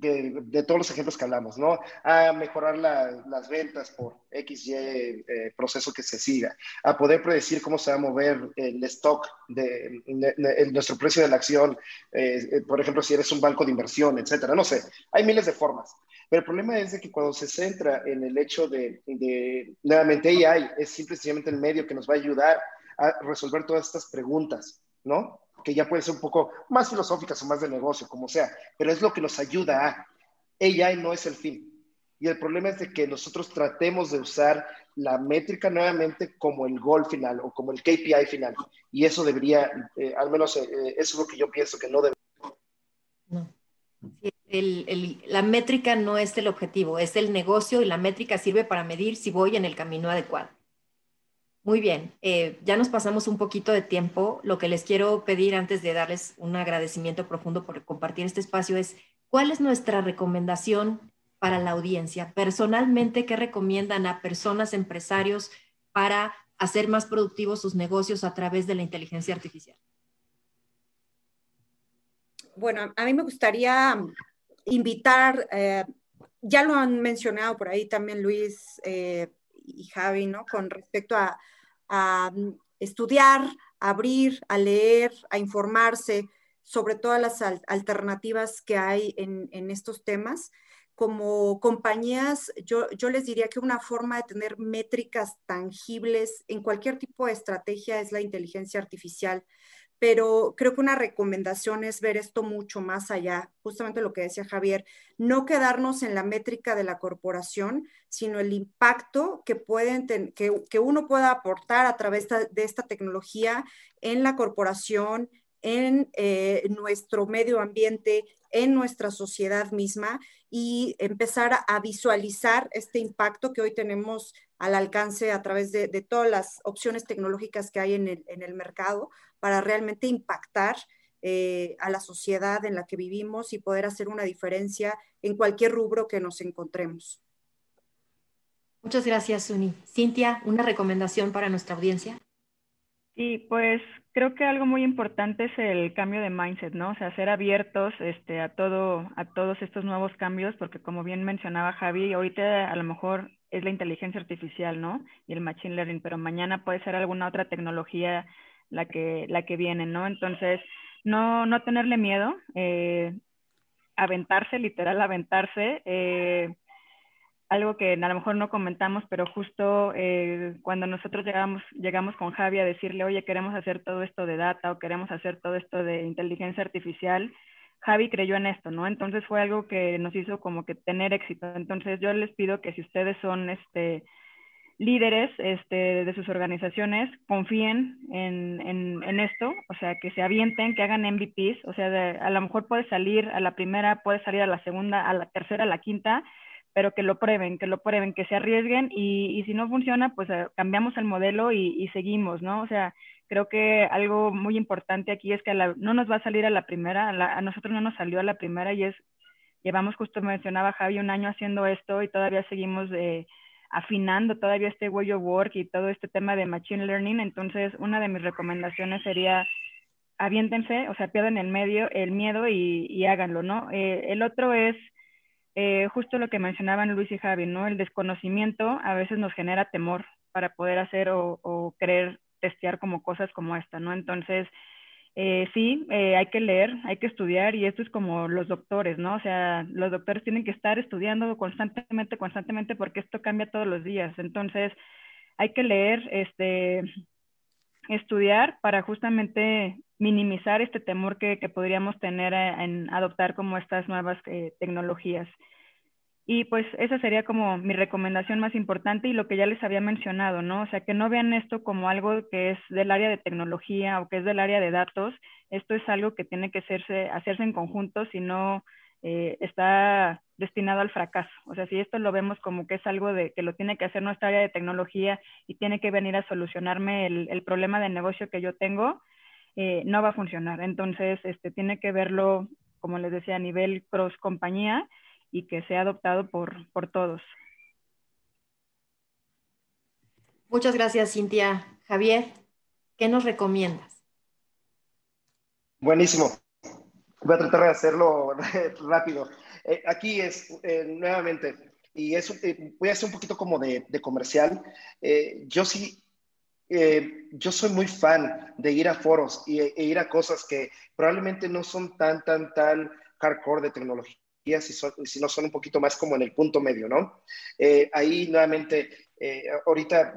de, todos los ejemplos que hablamos, ¿no? A mejorar las ventas por XY eh, proceso que se siga, a poder predecir cómo se va a mover el stock de, nuestro precio de la acción, eh, eh, por ejemplo, si eres un banco de inversión, etcétera. No sé, hay miles de formas. Pero el problema es de que cuando se centra en el hecho de, de nuevamente AI, es simplemente el medio que nos va a ayudar a resolver todas estas preguntas, ¿no? que ya puede ser un poco más filosóficas o más de negocio, como sea, pero es lo que nos ayuda a. AI no es el fin. Y el problema es de que nosotros tratemos de usar la métrica nuevamente como el gol final o como el KPI final. Y eso debería, eh, al menos eh, eh, eso es lo que yo pienso que no debe. No. la métrica no es el objetivo, es el negocio y la métrica sirve para medir si voy en el camino adecuado. Muy bien, eh, ya nos pasamos un poquito de tiempo. Lo que les quiero pedir antes de darles un agradecimiento profundo por compartir este espacio es, ¿cuál es nuestra recomendación para la audiencia? Personalmente, ¿qué recomiendan a personas, empresarios, para hacer más productivos sus negocios a través de la inteligencia artificial? Bueno, a mí me gustaría invitar, eh, ya lo han mencionado por ahí también Luis eh, y Javi, ¿no? Con respecto a a mm, estudiar, a abrir, a leer, a informarse sobre todas las alternativas que hay en, estos temas. Como compañías, yo, yo les diría que una forma de tener métricas tangibles en cualquier tipo de estrategia es la inteligencia artificial pero creo que una recomendación es ver esto mucho más allá, justamente lo que decía Javier, no quedarnos en la métrica de la corporación, sino el impacto que, pueden que, uno pueda aportar a través de esta tecnología en la corporación, en eh, nuestro medio ambiente, en nuestra sociedad misma y empezar a, visualizar este impacto que hoy tenemos al alcance a través de, todas las opciones tecnológicas que hay en el, mercado para realmente impactar eh, a la sociedad en la que vivimos y poder hacer una diferencia en cualquier rubro que nos encontremos. Muchas gracias, Suni. Cintia, ¿una recomendación para nuestra audiencia? Sí, pues creo que algo muy importante es el cambio de mindset, ¿no? O sea, ser abiertos este, a todo, a todos estos nuevos cambios, porque como bien mencionaba Javi, ahorita a lo mejor es la inteligencia artificial, ¿no? Y el machine learning, pero mañana puede ser alguna otra tecnología la que, la que viene, ¿no? Entonces, no, no tenerle miedo, eh, aventarse, literal, aventarse. Eh, algo que a lo mejor no comentamos, pero justo eh, cuando nosotros llegamos, llegamos con Javi a decirle, oye, queremos hacer todo esto de data o queremos hacer todo esto de inteligencia artificial, Javi creyó en esto, ¿no? Entonces fue algo que nos hizo como que tener éxito. Entonces yo les pido que si ustedes son este, líderes este, de sus organizaciones, confíen en, en, esto, o sea, que se avienten, que hagan MVPs, o sea, a lo mejor puede salir a la primera, puede salir a la segunda, a la tercera, a la quinta, pero que lo prueben, que lo prueben, que se arriesguen y, si no funciona, pues eh, cambiamos el modelo y, seguimos, ¿no? O sea, creo que algo muy importante aquí es que no nos va a salir a la primera, a, nosotros no nos salió a la primera y es, llevamos, justo mencionaba Javi, un año haciendo esto y todavía seguimos de, afinando todavía este way of work y todo este tema de machine learning, entonces una de mis recomendaciones sería aviéntense, o sea, pierdan el medio, el miedo y, háganlo, ¿no? Eh, el otro es eh, justo lo que mencionaban Luis y Javi, ¿no? El desconocimiento a veces nos genera temor para poder hacer o, o querer testear como cosas como esta, ¿no? Entonces, eh, sí, eh, hay que leer, hay que estudiar y esto es como los doctores, ¿no? O sea, los doctores tienen que estar estudiando constantemente, constantemente porque esto cambia todos los días. Entonces, hay que leer, este, estudiar para justamente minimizar este temor que, podríamos tener en adoptar como estas nuevas eh, tecnologías. Y pues esa sería como mi recomendación más importante y lo que ya les había mencionado, ¿no? O sea, que no vean esto como algo que es del área de tecnología o que es del área de datos. Esto es algo que tiene que hacerse, hacerse en conjunto, si no eh, está destinado al fracaso. O sea, si esto lo vemos como que es algo de que lo tiene que hacer nuestra área de tecnología y tiene que venir a solucionarme el, problema de negocio que yo tengo, eh, no va a funcionar. Entonces, este, tiene que verlo, como les decía, a nivel cross compañía y que sea adoptado por, por todos. Muchas gracias, Cintia. Javier, ¿qué nos recomiendas? Buenísimo. Voy a tratar de hacerlo rápido. Eh, aquí es, eh, nuevamente, y es, eh, voy a hacer un poquito como de, de comercial. yo sí, yo soy muy fan de ir a foros y, e ir a cosas que probablemente no son tan, tan, tan hardcore de tecnología si, si no son un poquito más como en el punto medio, ¿no? Eh, ahí nuevamente, eh, ahorita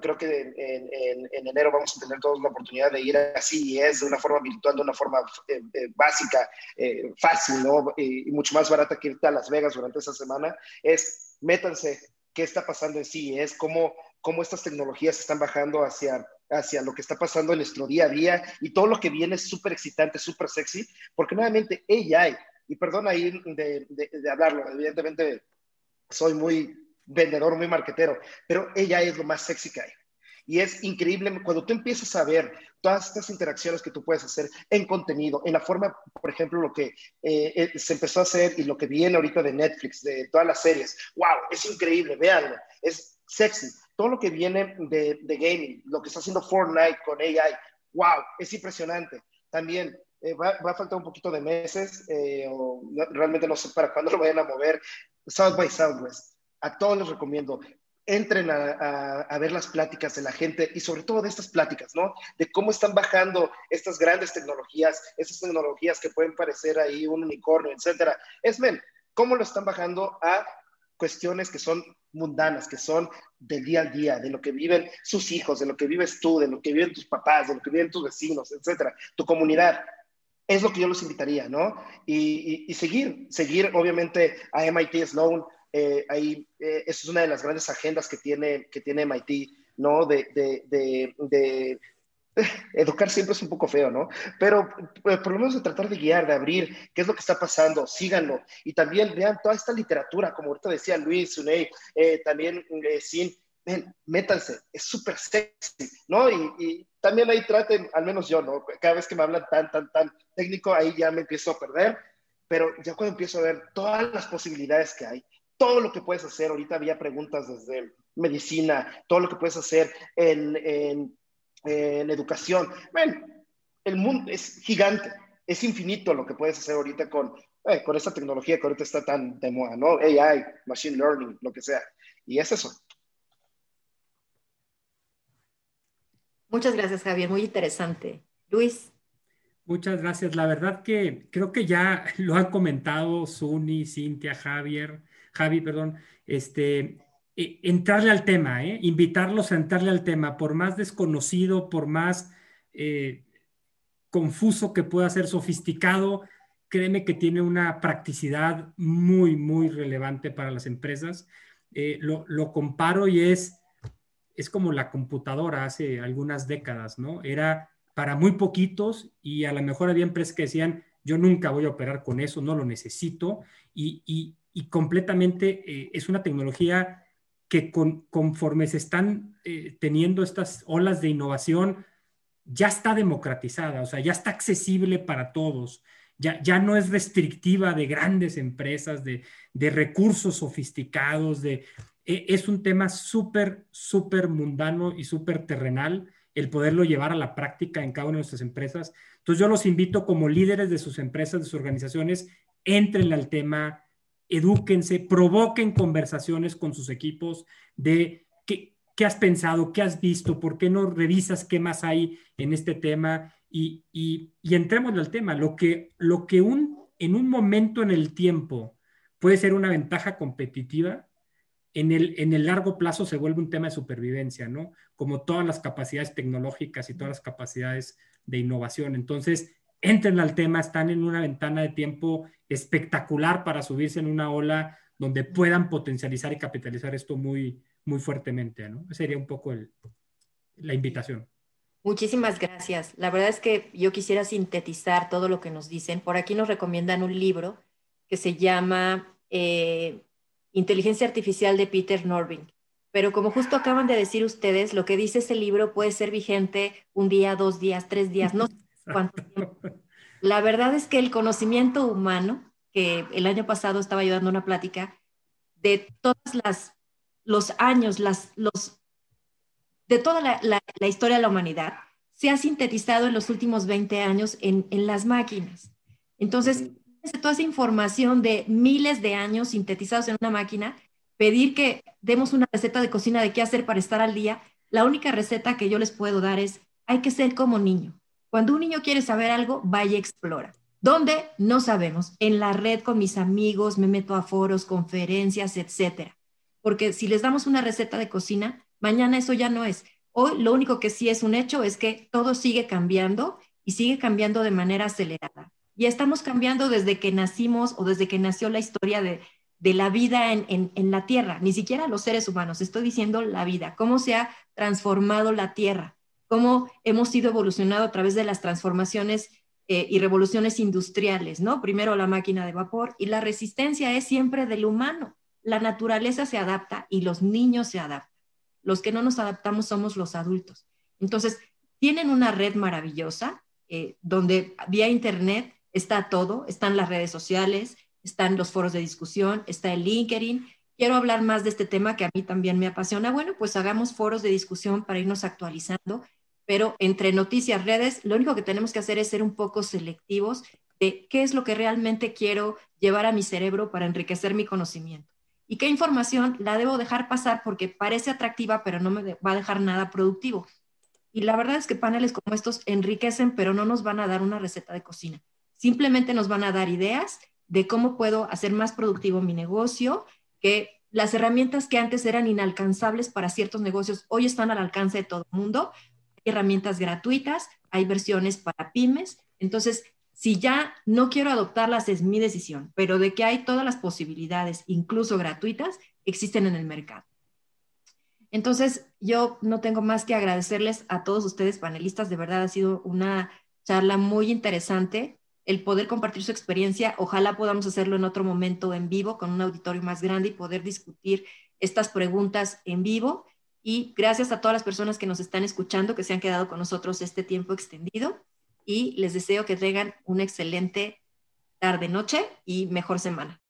creo que en, enero vamos a tener todos la oportunidad de ir a CES de una forma virtual, de una forma eh, básica, fácil, ¿no? Y, mucho más barata que irte a Las Vegas durante esa semana, es métanse qué está pasando en CES, cómo, cómo estas tecnologías están bajando hacia hacia lo que está pasando en nuestro día a día y todo lo que viene es súper excitante, súper sexy, porque nuevamente AI y perdón ahí de, de, hablarlo, evidentemente soy muy vendedor, muy marquetero, pero ella es lo más sexy que hay. Y es increíble cuando tú empiezas a ver todas estas interacciones que tú puedes hacer en contenido, en la forma, por ejemplo, lo que eh, eh, se empezó a hacer y lo que viene ahorita de Netflix, de todas las series. ¡Wow! Es increíble, véanlo. Es sexy. Todo lo que viene de, de gaming, lo que está haciendo Fortnite con AI. ¡Wow! Es impresionante. También eh, va, a faltar un poquito de meses, eh, o realmente no sé para cuándo lo vayan a mover, South by Southwest. A todos les recomiendo, entren a, a, ver las pláticas de la gente y sobre todo de estas pláticas, ¿no? De cómo están bajando estas grandes tecnologías, estas tecnologías que pueden parecer ahí un unicornio, etcétera. Es, men, cómo lo están bajando a cuestiones que son mundanas, que son del día al día, de lo que viven sus hijos, de lo que vives tú, de lo que viven tus papás, de lo que viven tus vecinos, etcétera, tu comunidad es lo que yo los invitaría, ¿no? Y, seguir, seguir obviamente a MIT Sloan, eh, ahí, eh, es una de las grandes agendas que tiene, que tiene MIT, ¿no? De, educar siempre es un poco feo, ¿no? Pero eh, por lo menos de tratar de guiar, de abrir qué es lo que está pasando, síganlo. Y también vean toda esta literatura, como ahorita decía Luis, Suney, también Sin, métanse, es súper sexy, ¿no? Y, también ahí traten, al menos yo, ¿no? Cada vez que me hablan tan, tan, tan técnico, ahí ya me empiezo a perder, pero ya cuando empiezo a ver todas las posibilidades que hay, todo lo que puedes hacer, ahorita había preguntas desde medicina, todo lo que puedes hacer en, en, educación, bueno, el mundo es gigante, es infinito lo que puedes hacer ahorita con, eh, con esta tecnología que ahorita está tan de moda, ¿no? AI, Machine Learning, lo que sea. Y es eso. Muchas gracias, Javier. Muy interesante. Luis. Muchas gracias. La verdad que creo que ya lo han comentado Suni, Cintia, Javier, Javi, perdón, este, e, entrarle al tema, ¿eh? invitarlos a entrarle al tema, por más desconocido, por más eh, confuso que pueda ser sofisticado, créeme que tiene una practicidad muy, muy relevante para las empresas. Eh, lo, lo comparo y es es como la computadora hace algunas décadas, ¿no? Era para muy poquitos y a lo mejor había empresas que decían, yo nunca voy a operar con eso, no lo necesito y, completamente eh, es una tecnología que conforme se están eh, teniendo estas olas de innovación, ya está democratizada, o sea, ya está accesible para todos. Ya, ya, no es restrictiva de grandes empresas, de, de recursos sofisticados, de, es un tema súper, súper mundano y súper terrenal el poderlo llevar a la práctica en cada una de nuestras empresas. Entonces yo los invito como líderes de sus empresas, de sus organizaciones, entren al tema, edúquense, provoquen conversaciones con sus equipos de qué, qué has pensado, qué has visto, por qué no revisas qué más hay en este tema y, y, y entremos al tema. Lo que, lo que un, en un momento en el tiempo puede ser una ventaja competitiva, en el, en el largo plazo se vuelve un tema de supervivencia, ¿no? Como todas las capacidades tecnológicas y todas las capacidades de innovación. Entonces, entren al tema, están en una ventana de tiempo espectacular para subirse en una ola donde puedan potencializar y capitalizar esto muy, muy fuertemente, ¿no? Sería un poco el, la invitación. Muchísimas gracias. La verdad es que yo quisiera sintetizar todo lo que nos dicen. Por aquí nos recomiendan un libro que se llama eh, Inteligencia Artificial de Peter Norving. Pero como justo acaban de decir ustedes, lo que dice ese libro puede ser vigente un día, dos días, tres días, no sé cuánto tiempo. La verdad es que el conocimiento humano, que el año pasado estaba ayudando una plática, de todas las los años, las, los, de toda la, historia de la humanidad, se ha sintetizado en los últimos 20 años en, en las máquinas. Entonces, toda esa información de miles de años sintetizados en una máquina, pedir que demos una receta de cocina de qué hacer para estar al día, la única receta que yo les puedo dar es, hay que ser como niño. Cuando un niño quiere saber algo, vaya y explora. ¿Dónde? No sabemos. En la red con mis amigos, me meto a foros, conferencias, etcétera. Porque si les damos una receta de cocina, mañana eso ya no es. Hoy lo único que sí es un hecho es que todo sigue cambiando y sigue cambiando de manera acelerada. Y estamos cambiando desde que nacimos o desde que nació la historia de, la vida en, la Tierra, ni siquiera los seres humanos, estoy diciendo la vida, cómo se ha transformado la Tierra, cómo hemos ido evolucionando a través de las transformaciones eh, y revoluciones industriales, ¿no? Primero la máquina de vapor y la resistencia es siempre del humano. La naturaleza se adapta y los niños se adaptan. Los que no nos adaptamos somos los adultos. Entonces, tienen una red maravillosa eh, donde vía Internet está todo, están las redes sociales, están los foros de discusión, está el LinkedIn. Quiero hablar más de este tema que a mí también me apasiona. Bueno, pues hagamos foros de discusión para irnos actualizando, pero entre noticias, redes, lo único que tenemos que hacer es ser un poco selectivos de qué es lo que realmente quiero llevar a mi cerebro para enriquecer mi conocimiento. Y qué información la debo dejar pasar porque parece atractiva, pero no me va a dejar nada productivo. Y la verdad es que paneles como estos enriquecen, pero no nos van a dar una receta de cocina. Simplemente nos van a dar ideas de cómo puedo hacer más productivo mi negocio, que las herramientas que antes eran inalcanzables para ciertos negocios hoy están al alcance de todo el mundo. Hay herramientas gratuitas, hay versiones para pymes. Entonces, si ya no quiero adoptarlas es mi decisión, pero de que hay todas las posibilidades, incluso gratuitas, existen en el mercado. Entonces, yo no tengo más que agradecerles a todos ustedes panelistas. De verdad ha sido una charla muy interesante el poder compartir su experiencia. Ojalá podamos hacerlo en otro momento en vivo con un auditorio más grande y poder discutir estas preguntas en vivo. Y gracias a todas las personas que nos están escuchando, que se han quedado con nosotros este tiempo extendido. Y les deseo que tengan una excelente tarde, noche y mejor semana.